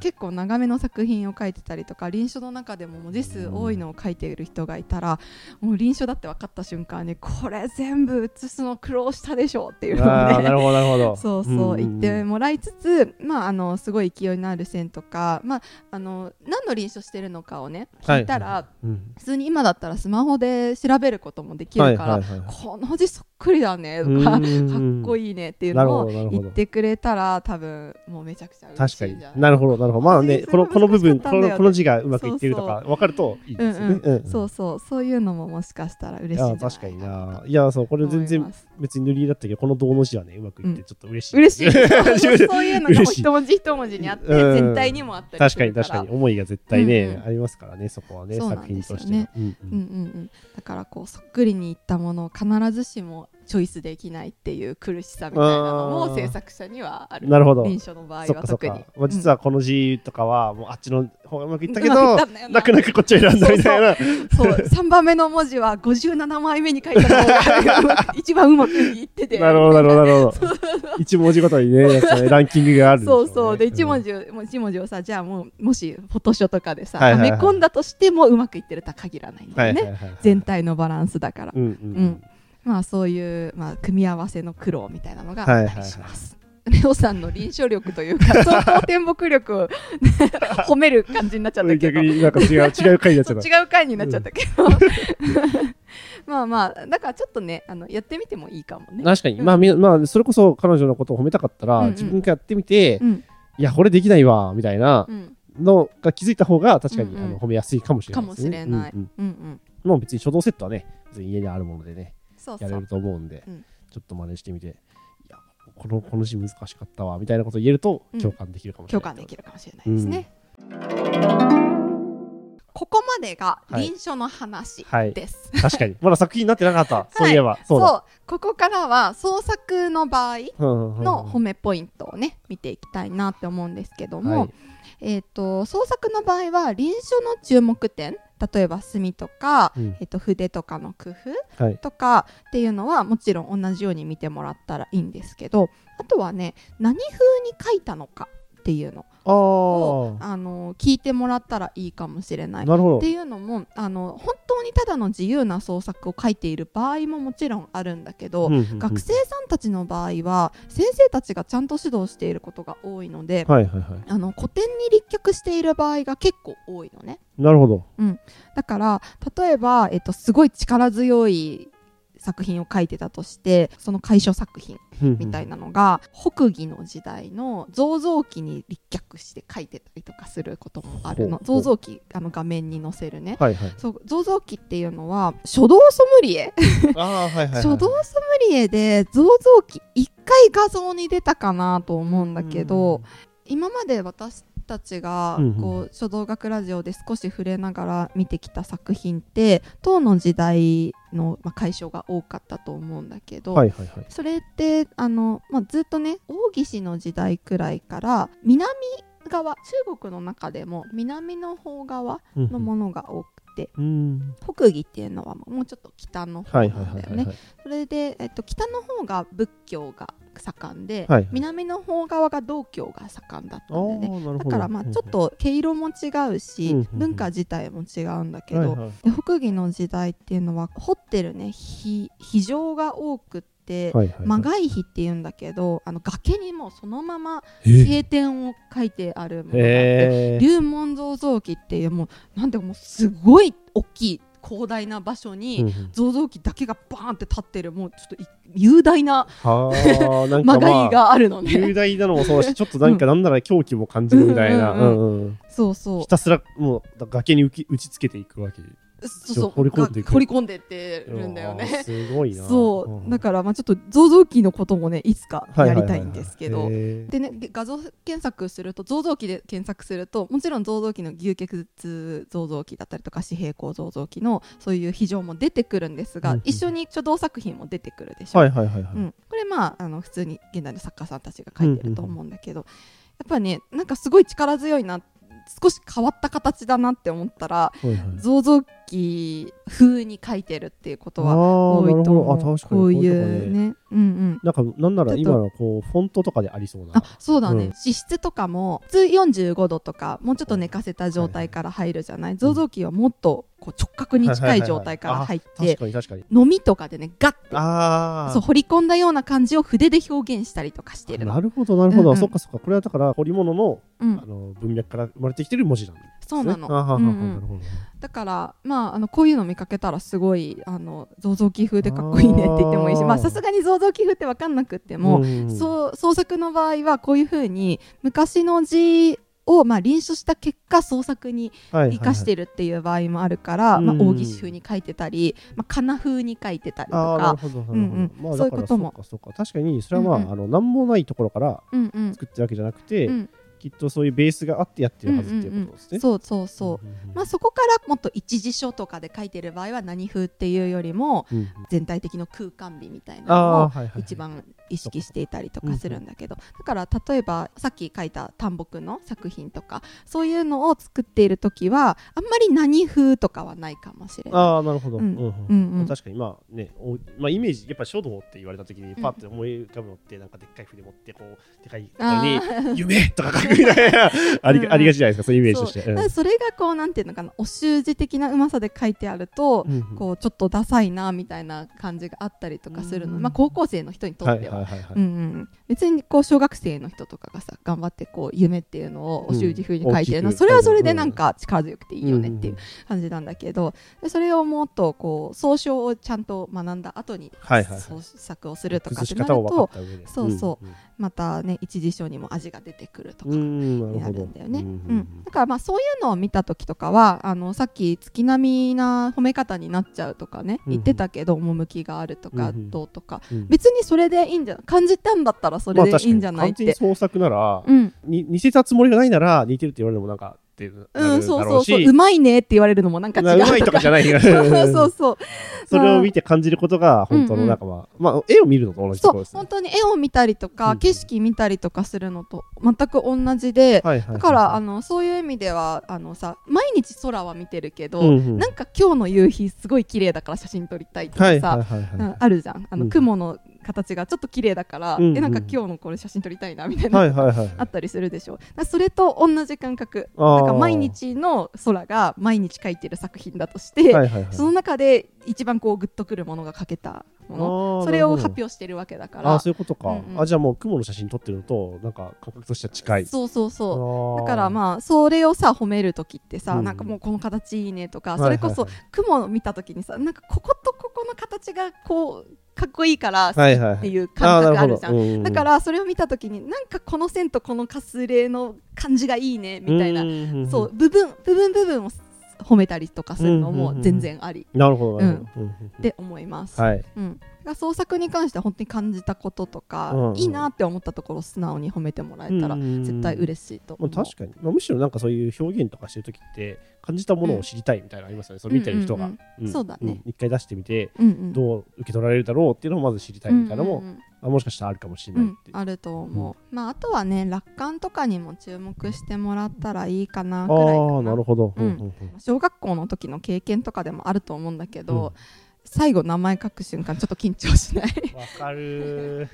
Speaker 1: 結構長めの作品を書いてたりとか臨書の中でも文字数多いのを書いている人がいたら、もう臨書だって分かった瞬間にこれ全部写すの苦労したでしょっていうのをね
Speaker 2: あーなるほどなるほど。
Speaker 1: そうそう
Speaker 2: んんん。
Speaker 1: 言ってもらいつつ、まあ、あのすごい勢いのある線とか、まあ、あの何の臨書してるのかをね聞いたら、
Speaker 2: うん。
Speaker 1: 普通に今だったらスマホでで調べることもできるから、この字そっくりだねと
Speaker 2: う
Speaker 1: かかっ
Speaker 2: ん
Speaker 1: こいいねっていうのを言ってくれたら多分もうめちゃくちゃ嬉
Speaker 2: 確かに
Speaker 1: しいじゃん
Speaker 2: な。るほどなるほど。まあねこのこの部分このこの字がうまくいってるとか分かるといいですよね。
Speaker 1: そうそう。そういうのももしかしたら嬉しいんじゃない
Speaker 2: かにな。いやそうこれ全然別に塗りだったけどこの同の字はねうまくいってちょっと嬉しい。
Speaker 1: 嬉しい。*laughs* そういうのが一文字一文字にあって
Speaker 2: うん。
Speaker 1: 全体にもあったり
Speaker 2: 確
Speaker 1: か
Speaker 2: に確かに。思いが絶対ね、ありますからねそこはね作品としては。うんうん
Speaker 1: うん。うんうん、だからこうそっくりにいったものを必ずしもチョイスできないっていう苦しさみたいなの
Speaker 2: あ
Speaker 1: も
Speaker 2: ー
Speaker 1: 制作者にはある。
Speaker 2: なるほど。
Speaker 1: 臨床の場合は特に。
Speaker 2: か、まあ、実はこの字とかはもうあっちの方がうまくいったけど、
Speaker 1: くいったんだよな。
Speaker 2: なくなくこっちを選んだみたいな。
Speaker 1: そう3 *laughs* 番目の文字は57枚目に書いた方が一番うまくいってて。
Speaker 2: なるほどなるほどなるほど。*laughs* 一文字ごとにね *laughs* ランキングがあるね。
Speaker 1: そうそう。で一
Speaker 2: ん。
Speaker 1: 文字う一文字をさじゃあもうもしフォトショーとかでさ、
Speaker 2: は
Speaker 1: め込んだとしてもうまくいってるとは限らないんだよね、
Speaker 2: はいはいはいはい。
Speaker 1: 全体のバランスだから、
Speaker 2: うんうん。
Speaker 1: うんまあそういう、まあ、組み合わせの苦労みたいなのがあったりします。*laughs* レオさんの臨床力というか相当天木力を *laughs* 褒める感じになっちゃったけど。
Speaker 2: 逆になんか違う違う回になっちゃった。*laughs*
Speaker 1: 違う回になっちゃったけど、まあまあだからちょっとねあのやってみてもいいかもね。
Speaker 2: 確かに、
Speaker 1: うん。
Speaker 2: まあみまあそれこそ彼女のことを褒めたかったら、
Speaker 1: うんうん。
Speaker 2: 自分がやってみて、
Speaker 1: うん。
Speaker 2: いやこれできないわみたいな
Speaker 1: うん、
Speaker 2: のが気づいた方が確かに、
Speaker 1: うんうん。
Speaker 2: あの褒めやすいかもしれ
Speaker 1: かも
Speaker 2: ないですね。
Speaker 1: しれない。
Speaker 2: うんうん。
Speaker 1: うんうん。
Speaker 2: もう別に書道セットはね別に家にあるものでねやれると思うんで、
Speaker 1: うん。
Speaker 2: ちょっと真似してみていやこのこの字難しかったわみたいなことを言えると
Speaker 1: うん。
Speaker 2: 共感できるかもしれ
Speaker 1: 共
Speaker 2: ない、
Speaker 1: 感できるかもしれないですね。ここまでが臨床の話
Speaker 2: はい。
Speaker 1: です。
Speaker 2: 確かに。*laughs* まだ作品になってなかった、そういえば。そうだ。
Speaker 1: ここからは創作の場合
Speaker 2: うんうんうん
Speaker 1: の褒めポイントをね見ていきたいなって思うんですけども、
Speaker 2: はい。
Speaker 1: えー、と創作の場合は臨床の注目点例えば墨とか、
Speaker 2: うん。
Speaker 1: えー、と筆とかの工夫
Speaker 2: はい。
Speaker 1: とかっていうのはもちろん同じように見てもらったらいいんですけどあとはね何風に書いたのかっていうの。
Speaker 2: あ
Speaker 1: を
Speaker 2: あ
Speaker 1: あの聞いてもらったらいいかもしれない。
Speaker 2: なるほど。
Speaker 1: っていうのもあの本当にただの自由な創作を書いている場合ももちろんあるんだけど、
Speaker 2: うんうんうん
Speaker 1: 学生さんたちの場合は先生たちがちゃんと指導していることが多いので、
Speaker 2: はいはいはい。
Speaker 1: あの古典に立脚している場合が結構多いのね。
Speaker 2: なるほど。
Speaker 1: だから例えば、えっと、すごい力強い作品を書いてたとしてその楷書作品みたい
Speaker 2: な
Speaker 1: なのが、北魏の時代の造像記に立脚して書いてたりとかすることもあるの。造像記あの画面に載せるね。
Speaker 2: はいはい。
Speaker 1: そう造像記っていうのは書道ソムリエ。
Speaker 2: はいはいはい。
Speaker 1: 書道ソムリエで造像記一回画像に出たかなと思うんだけど、今まで私たちがこう書道学ラジオで少し触れながら見てきた作品って唐の時代の、まあ、解消が多かったと思うんだけど、
Speaker 2: はいはいはい。
Speaker 1: それってあの、まあ、ずっとね王羲之の時代くらいから南側中国の中でも南の方側のものが多くて、
Speaker 2: うん。
Speaker 1: 北魏っていうのはもうちょっと北の方
Speaker 2: はい
Speaker 1: なんだよねそれで、えっと、北の方が仏教が盛んで、
Speaker 2: はい
Speaker 1: 南の方側が道教が盛んだったんでね。だからまあちょっと毛色も違うし、
Speaker 2: うんうんうん。
Speaker 1: 文化自体も違うんだけど、
Speaker 2: はいはい。
Speaker 1: で北魏の時代っていうのは彫ってるねひ非常が多くって、
Speaker 2: はいはいはい。
Speaker 1: 魔外碑っていうんだけどあの崖にもそのまま
Speaker 2: え
Speaker 1: 経典を書いてあるものがあって龍門造像記っていうもうなんていうかもうすごい大きい広大な場所に、造像記だけがバーンって立ってるもうちょっとい雄大な *laughs*
Speaker 2: まあ
Speaker 1: 外があるのね、
Speaker 2: 雄大なのもそうだしちょっとなんかなんなら狂気も感じるみたいな。
Speaker 1: そうそう。
Speaker 2: ひたすらもう崖に打ちつけていくわけ
Speaker 1: そうそう。
Speaker 2: 掘り込んで
Speaker 1: 掘り込んでってるんだよね。
Speaker 2: すごいな。*laughs*
Speaker 1: そう。だ
Speaker 2: か
Speaker 1: からまあちょっと造像記のこともねいつかやりたいんですけど。
Speaker 2: で
Speaker 1: でね画像検索すると造像記で検索するともちろん造像記の牛血造像記だったりとか四平行造像記のそういう非常も出てくるんですが、
Speaker 2: うんうん
Speaker 1: 一緒に書道作品も出てくるでしょ、
Speaker 2: はいはいはいはい。
Speaker 1: うん、これまああの普通に現代の作家さんたちが書いてると思うんだけど、やっぱねなんかすごい力強いな少し変わった形だなって思ったら
Speaker 2: はいはい。
Speaker 1: 造像記風に書いてるっていうことは
Speaker 2: あ
Speaker 1: 多いと思う
Speaker 2: ど。あ確かに
Speaker 1: こうい
Speaker 2: こう
Speaker 1: ね。うんうん。
Speaker 2: なんかなんなら今のこうフォントとかでありそうな。
Speaker 1: あそうだね、
Speaker 2: うん。
Speaker 1: 脂質とかも普通45度とかもうちょっと寝かせた状態から入るじゃない、造像記はもっとこう直角に近い状態から入っ
Speaker 2: 確
Speaker 1: て
Speaker 2: かに確かに。
Speaker 1: のみとかでねガッてそう掘り込んだような感じを筆で表現したりとかしてる。の。
Speaker 2: なるほどなるほど、
Speaker 1: うん。うん
Speaker 2: そっかそっか。これはだから彫り物の
Speaker 1: うん。
Speaker 2: あの文脈から生まれてきてる文字なん
Speaker 1: そうなの。だからまああのこういうの見かけたらすごいあの造像記風でかっこいいねって言ってもいいしまあさすがに造像記風って分かんなくっても、
Speaker 2: うん。
Speaker 1: そう創作の場合はこういうふうに昔の字をまあ臨書した結果創作に
Speaker 2: はい
Speaker 1: 生かしてるっていう場合もあるから、
Speaker 2: うん
Speaker 1: まあ、大岸風に書いてたり、まあ、かな風に書いてたりとか。うんうん。
Speaker 2: まあ
Speaker 1: そういうことも。
Speaker 2: 確かにそれはまあ,、
Speaker 1: うんうん。
Speaker 2: あの何もないところから
Speaker 1: うんうん。
Speaker 2: 作ってるわけじゃなくて、
Speaker 1: うん
Speaker 2: きっとそういうベースがあってやってるはずっていうことですね、
Speaker 1: そうそうそう、
Speaker 2: うんうんうん。
Speaker 1: まあ、そこからもっと一時書とかで書いてる場合は何風っていうよりも
Speaker 2: うんうん。
Speaker 1: 全体的の空間美みたいなの
Speaker 2: あ
Speaker 1: を一番意識していたりとかするんだけど、だから例えばさっき書いた単木の作品とかそういうのを作っている時はあんまり何風とかはないかもしれない。
Speaker 2: ああなるほど、
Speaker 1: うん。
Speaker 2: うんうん。確かにまあねおまあ、イメージやっぱ書道って言われた時にパッて思い浮かぶのってなんかでっかい筆持ってこうでかい
Speaker 1: あ
Speaker 2: とこに
Speaker 1: ー。
Speaker 2: 夢とか書くみたいな *laughs* ありありがちじゃないですかそういうイメージとして。うん。
Speaker 1: それがこうなんていうのかなお習字的なうまさで書いてあると、
Speaker 2: うんうん。
Speaker 1: こうちょっとダサいなみたいな感じがあったりとかするの、
Speaker 2: うん
Speaker 1: まあ高校生の人にと
Speaker 2: はい
Speaker 1: っては。別にこう小学生の人とかがさ頑張ってこう夢っていうのをお習字風に書いてるの、それはそれでなんか力強くていいよねっていう
Speaker 2: うん
Speaker 1: 感じなんだけどでそれをもっとこう総称をちゃんと学んだ後に創作をするとかってなるとそうそう。またね一次書にも味が出てくるとかになるんだよね。
Speaker 2: う
Speaker 1: うんん。だからまあそういうのを見た時とかはあのさっき月並みな褒め方になっちゃうとかね
Speaker 2: うん
Speaker 1: 言ってたけど趣があるとかどうとか
Speaker 2: うん。
Speaker 1: 別にそれでいいんじゃ感じたんだったらそれでいいんじゃないって。
Speaker 2: まあ創作なら、
Speaker 1: うん。
Speaker 2: に似せたつもりがないなら似てるって言われるのもなんかってなる
Speaker 1: うん、そうそうそう。うまいねって言われるのもなんか違う
Speaker 2: なうまいとかじゃない *laughs*
Speaker 1: そうそうそう。
Speaker 2: それを見て感じることが本当のなんかまあ、まあ絵を見るのと同じところですね。
Speaker 1: 本当に絵を見たりとか、
Speaker 2: うん。
Speaker 1: 景色見たりとかするのと全く同じで、
Speaker 2: はいはいはい。
Speaker 1: だからあのそういう意味ではあのさ毎日空は見てるけど、
Speaker 2: うんうん。
Speaker 1: なんか今日の夕日すごい綺麗だから写真撮りたいとかさ、
Speaker 2: はいはいはいはい。
Speaker 1: うんあるじゃん。あの、
Speaker 2: うん。
Speaker 1: 雲の形がちょっと綺麗だから、
Speaker 2: うんうん。
Speaker 1: えなんか今日のこれ写真撮りたいなみたいな、
Speaker 2: はいはいはい
Speaker 1: あったりするでしょだからそれと同じ感覚。なんか毎日の空が毎日描いてる作品だとして、
Speaker 2: はいはいはい。
Speaker 1: その中で一番こうグッとくるものが描けたもの。それを発表してるわけだか
Speaker 2: あ
Speaker 1: ら
Speaker 2: ーそういうことか、
Speaker 1: うんうん。
Speaker 2: あじゃあもう雲の写真撮ってるのとなんか感覚としては近い。
Speaker 1: そうそうそう。だから
Speaker 2: あ
Speaker 1: まあそれをさ褒める時ってさ、
Speaker 2: うん
Speaker 1: なんかもうこの形いいねとか、
Speaker 2: ー
Speaker 1: それこそ
Speaker 2: はい
Speaker 1: 雲を見た時にさなんかこことここの形がこうかっこいいから好き
Speaker 2: はいはい。はい
Speaker 1: っていう感覚あるじゃん、
Speaker 2: あーなるほど。うん
Speaker 1: だからそれを見た時になんかこの線とこのかすれの感じがいいねみたいな、
Speaker 2: な
Speaker 1: そう部分部分部分を褒めたりとかするのも全然あり。
Speaker 2: なるほどなるほど、うんうん。
Speaker 1: って思います。
Speaker 2: はい。
Speaker 1: うん、創作に関しては本当に感じたこととか、
Speaker 2: うんうん。
Speaker 1: いいなって思ったところを素直に褒めてもらえたら絶対嬉しいと思う。
Speaker 2: まあ、確かに、まあ、むしろなんかそういう表現とかしてる時って感じたものを知りたいみたいなのありますよね、それ見てる人が、
Speaker 1: うんうんそうだね。
Speaker 2: ん。一回出してみて
Speaker 1: うんうん。
Speaker 2: どう受け取られるだろうっていうのをまず知りたいみたいなのも、
Speaker 1: うんうんうん。
Speaker 2: あもしかしたらあるかもしれ
Speaker 1: う
Speaker 2: ないって、
Speaker 1: んあると思う、まああとはね楽観とかにも注目してもらったらいいかな
Speaker 2: あ
Speaker 1: くらいか
Speaker 2: あー
Speaker 1: な
Speaker 2: なるほど、
Speaker 1: うん
Speaker 2: うんうん。うん
Speaker 1: 小学校の時の経験とかでもあると思うんだけど、
Speaker 2: うん
Speaker 1: 最後名前書く瞬間ちょっと緊張しない？
Speaker 2: わかる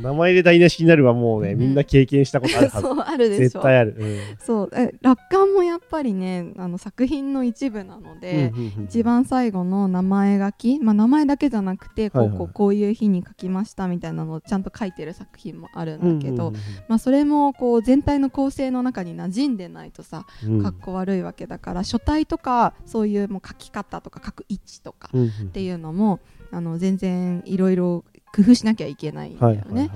Speaker 2: 名前で台無しになるはもうね、
Speaker 1: うん。
Speaker 2: みんな経験したことあるはず。*laughs*
Speaker 1: そうあるでしょ。
Speaker 2: 絶対ある、うん。
Speaker 1: そう。え楽観もやっぱりねあの作品の一部なので、
Speaker 2: うんうんうん
Speaker 1: 一番最後の名前書き、まあ、名前だけじゃなくてこう,、
Speaker 2: はいはい。
Speaker 1: こうこういう日に書きましたみたいなのをちゃんと書いてる作品もあるんだけど、
Speaker 2: うんうん
Speaker 1: まあ、それもこう全体の構成の中に馴染んでないとさ
Speaker 2: うん。うん
Speaker 1: かっこ悪いわけだから書体とかそういうもう書き方とか書く位置とか
Speaker 2: うんうん。
Speaker 1: っていうのもあの全然いろいろ工夫しなきゃいけないんだよね。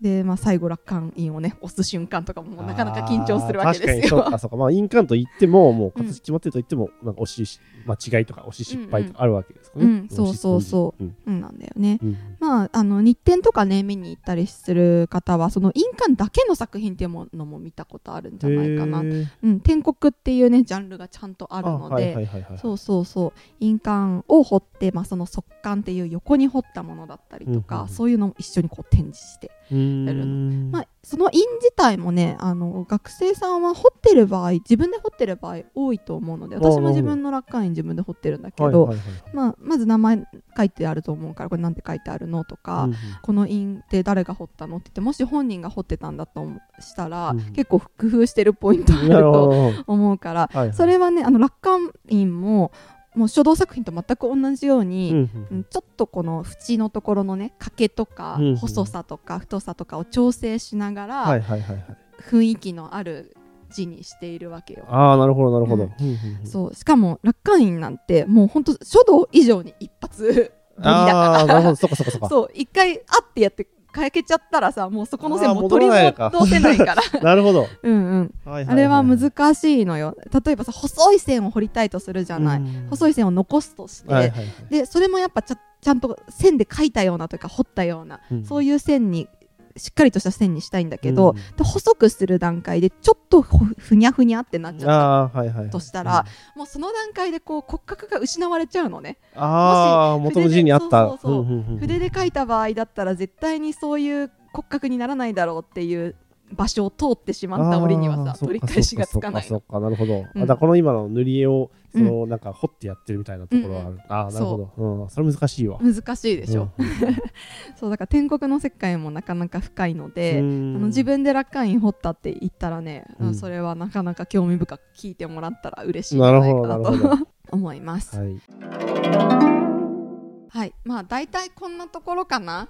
Speaker 1: で、まあ、最後楽観印をね押す瞬間とかもなかなか緊張するわけです
Speaker 2: あー確かにそう
Speaker 1: よ。
Speaker 2: かそうか。まあ印鑑と言ってももう形決まってると言っても、なんか惜し間違いとか惜しい失敗とかあるわけですかね、
Speaker 1: うんそうそうそう。
Speaker 2: うん。
Speaker 1: うんなんだよね。
Speaker 2: うん。
Speaker 1: まあ、あの日展とかね見に行ったりする方はその印鑑だけの作品っていうものも見たことあるんじゃないかな。うん、天国っていうねジャンルがちゃんとあるので、そうそうそう印鑑を彫って、まあ、その側観っていう横に彫ったものだったりとか、
Speaker 2: うんうんうん
Speaker 1: そうい。うのも一緒にこう展示して、やるまあ、その印自体もねあの学生さんは彫ってる場合自分で彫ってる場合多いと思うので私も自分の楽観印自分で彫ってるんだけど、
Speaker 2: はいはいはいはい。
Speaker 1: まあ、まず名前書いてあると思うからこれなんて書いてあるのとか、
Speaker 2: うんうん。
Speaker 1: この印って誰が彫ったのって言ってもし本人が彫ってたんだとしたら、
Speaker 2: うん
Speaker 1: 結構工夫してるポイントあると思うから、
Speaker 2: はい。
Speaker 1: それはねあの楽観印ももう書道作品と全く同じように、
Speaker 2: うん
Speaker 1: うんちょっとこの縁のところのね欠けとか細さとか太さとかを調整しながら、
Speaker 2: はいはいはいはい。
Speaker 1: 雰囲気のある字にしているわけよ。
Speaker 2: ああ、なるほどなるほど。
Speaker 1: そうしかも楽観院なんてもうほんと書道以上に一発
Speaker 2: ああ、*laughs* なるほ
Speaker 1: か
Speaker 2: ど、そっかそっかそっ
Speaker 1: ら
Speaker 2: か。
Speaker 1: そう一回あってやって変けちゃったらさもうそこの線も取り
Speaker 2: 戻らないか。
Speaker 1: 戻せないから。*laughs*
Speaker 2: なるほど。
Speaker 1: うんうん。
Speaker 2: はいいい。
Speaker 1: あれは難しいのよ。例えばさ細い線を彫りたいとするじゃない、
Speaker 2: うん。
Speaker 1: 細い線を残すとして、
Speaker 2: はいはいはい。
Speaker 1: でそれもやっぱちゃちゃんと線で描いたようなというか彫ったような、
Speaker 2: うん。
Speaker 1: そういう線にしっかりとした線にしたいんだけど、
Speaker 2: うん。
Speaker 1: で細くする段階でちょっとふふにゃふにゃってなっちゃった。
Speaker 2: はいはいはい。
Speaker 1: としたらもうその段階でこう骨格が失われちゃうのね。
Speaker 2: うん、ああ、元の字にあった。
Speaker 1: 筆でそうそうそうん
Speaker 2: んん
Speaker 1: 筆で描いた場合だったら絶対にそういう骨格にならないだろうっていう場所を通ってしまった折にはさ取り返しがつかないの。
Speaker 2: そっかなるほど、
Speaker 1: うん。
Speaker 2: あだこの今の塗り絵を
Speaker 1: うん。
Speaker 2: そのなんか彫ってやってるみたいなところはある、ああなるほど。う。ん、それ難しいわ。
Speaker 1: 難しいでしょ、
Speaker 2: うん。*laughs*
Speaker 1: そうだから天国の世界もなかなか深いので、
Speaker 2: うん。
Speaker 1: あの自分で楽観院掘ったって言ったらね、
Speaker 2: うん。
Speaker 1: それはなかなか興味深く聞いてもらったら嬉しいんじゃないかな
Speaker 2: なるほどなる
Speaker 1: と *laughs* 思います。
Speaker 2: はい。
Speaker 1: はい、まあ大体こんなところかな。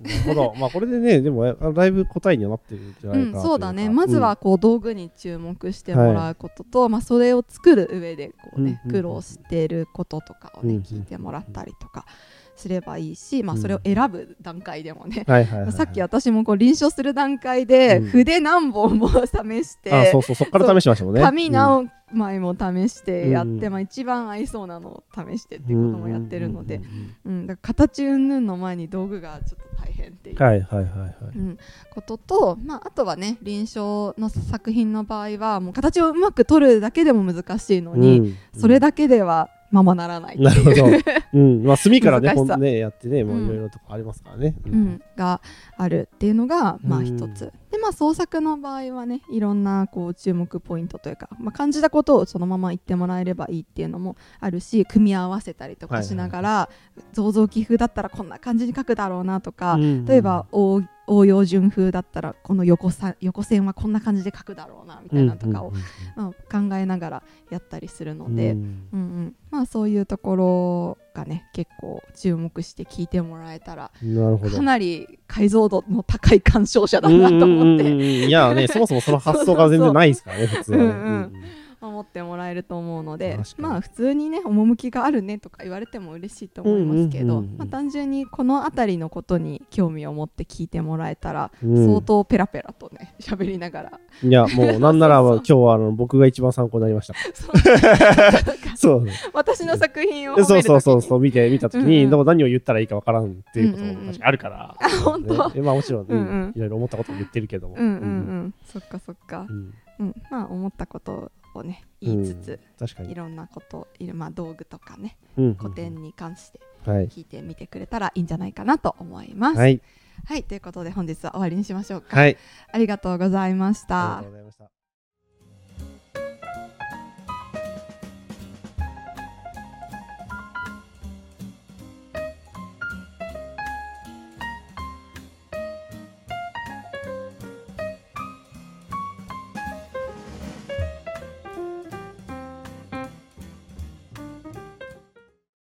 Speaker 2: なるほど。*laughs* まあこれでねでもあだいぶ答えにはなってるんじゃ
Speaker 1: う
Speaker 2: ないか。な、
Speaker 1: ん、そうだね。まずはこう道具に注目してもらうことと、まあそれを作る上でこうね、
Speaker 2: うんうんうん
Speaker 1: 苦労してることとかをね、
Speaker 2: うんうん。
Speaker 1: 聞いてもらったりとかすればいいし、まあそれを選ぶ段階でもね。さっき私もこう臨床する段階で
Speaker 2: うん。
Speaker 1: 筆何本も試して、
Speaker 2: あそうそうそっから試しましたもんね。
Speaker 1: 紙
Speaker 2: うん
Speaker 1: 何枚も試してやって、
Speaker 2: うん
Speaker 1: まあ、一番合いそうなのを試してっていうこともやってるので、
Speaker 2: うんうん
Speaker 1: 形云々の前に道具がちょっと大変っていう、ことと、まあ、あとはね臨床の作品の場合はもう形をうまく取るだけでも難しいのに、
Speaker 2: うん。
Speaker 1: それだけではままならない
Speaker 2: なるほど。
Speaker 1: いう、
Speaker 2: うん。まあ墨からねねやってねもう
Speaker 1: うん。
Speaker 2: いろいろとかありますからね、う
Speaker 1: うん、があるっていうのがまあ
Speaker 2: うん。
Speaker 1: 一つ、でまあ創作の場合はねいろんなこう注目ポイントというか、まあ、感じたことをそのまま言ってもらえればいいっていうのもあるし組み合わせたりとかしながら、造像記風だったらこんな感じに書くだろうなとか、
Speaker 2: うん
Speaker 1: 例えば応応用順風だったらこの横さ横線はこんな感じで書くだろうなみたいなのとかを、まあ、考えながらやったりするので、
Speaker 2: うん。
Speaker 1: うんうん。まあ、そういうところがね結構注目して聞いてもらえたらかなり解像度の高い鑑賞者だなと思っ
Speaker 2: うんうんうん
Speaker 1: て
Speaker 2: うん。いやねそもそもその発想が全然ないですからね普通はね、
Speaker 1: うんうん思ってもらえると思うのでまあ普通にね趣があるねとか言われても嬉しいと思いますけど、単純にこの辺りのことに興味を持って聞いてもらえたら、
Speaker 2: うん。
Speaker 1: 相当ペラペラとね *laughs* 喋りながら。
Speaker 2: いやもうなんなら *laughs* 今日はあの僕が一番参考になりました。
Speaker 1: そう。私の作品を
Speaker 2: そうそうそうそう見て見た時に、
Speaker 1: うんうん。
Speaker 2: でも何を言ったらいいかわからんっていうこと
Speaker 1: うんうんうん
Speaker 2: も確かにあるから、
Speaker 1: あ本当。
Speaker 2: まあもちろん、うん
Speaker 1: うんうん。
Speaker 2: いろいろ思ったことも言ってるけども。
Speaker 1: うん。うんうん。そっかそっか。
Speaker 2: う、ん
Speaker 1: うん、まあ思ったことをね言いつつ、
Speaker 2: 確かに、
Speaker 1: いろんなこといるまあ道具とかね
Speaker 2: うん。
Speaker 1: 古典に関して
Speaker 2: はい。
Speaker 1: 聞いてみてくれたらいいんじゃないかなと思います。
Speaker 2: はい。
Speaker 1: はい、ということで本日は終わりにしましょうか。
Speaker 2: はい。
Speaker 1: ありがとうございました。
Speaker 2: ありがとう。ございました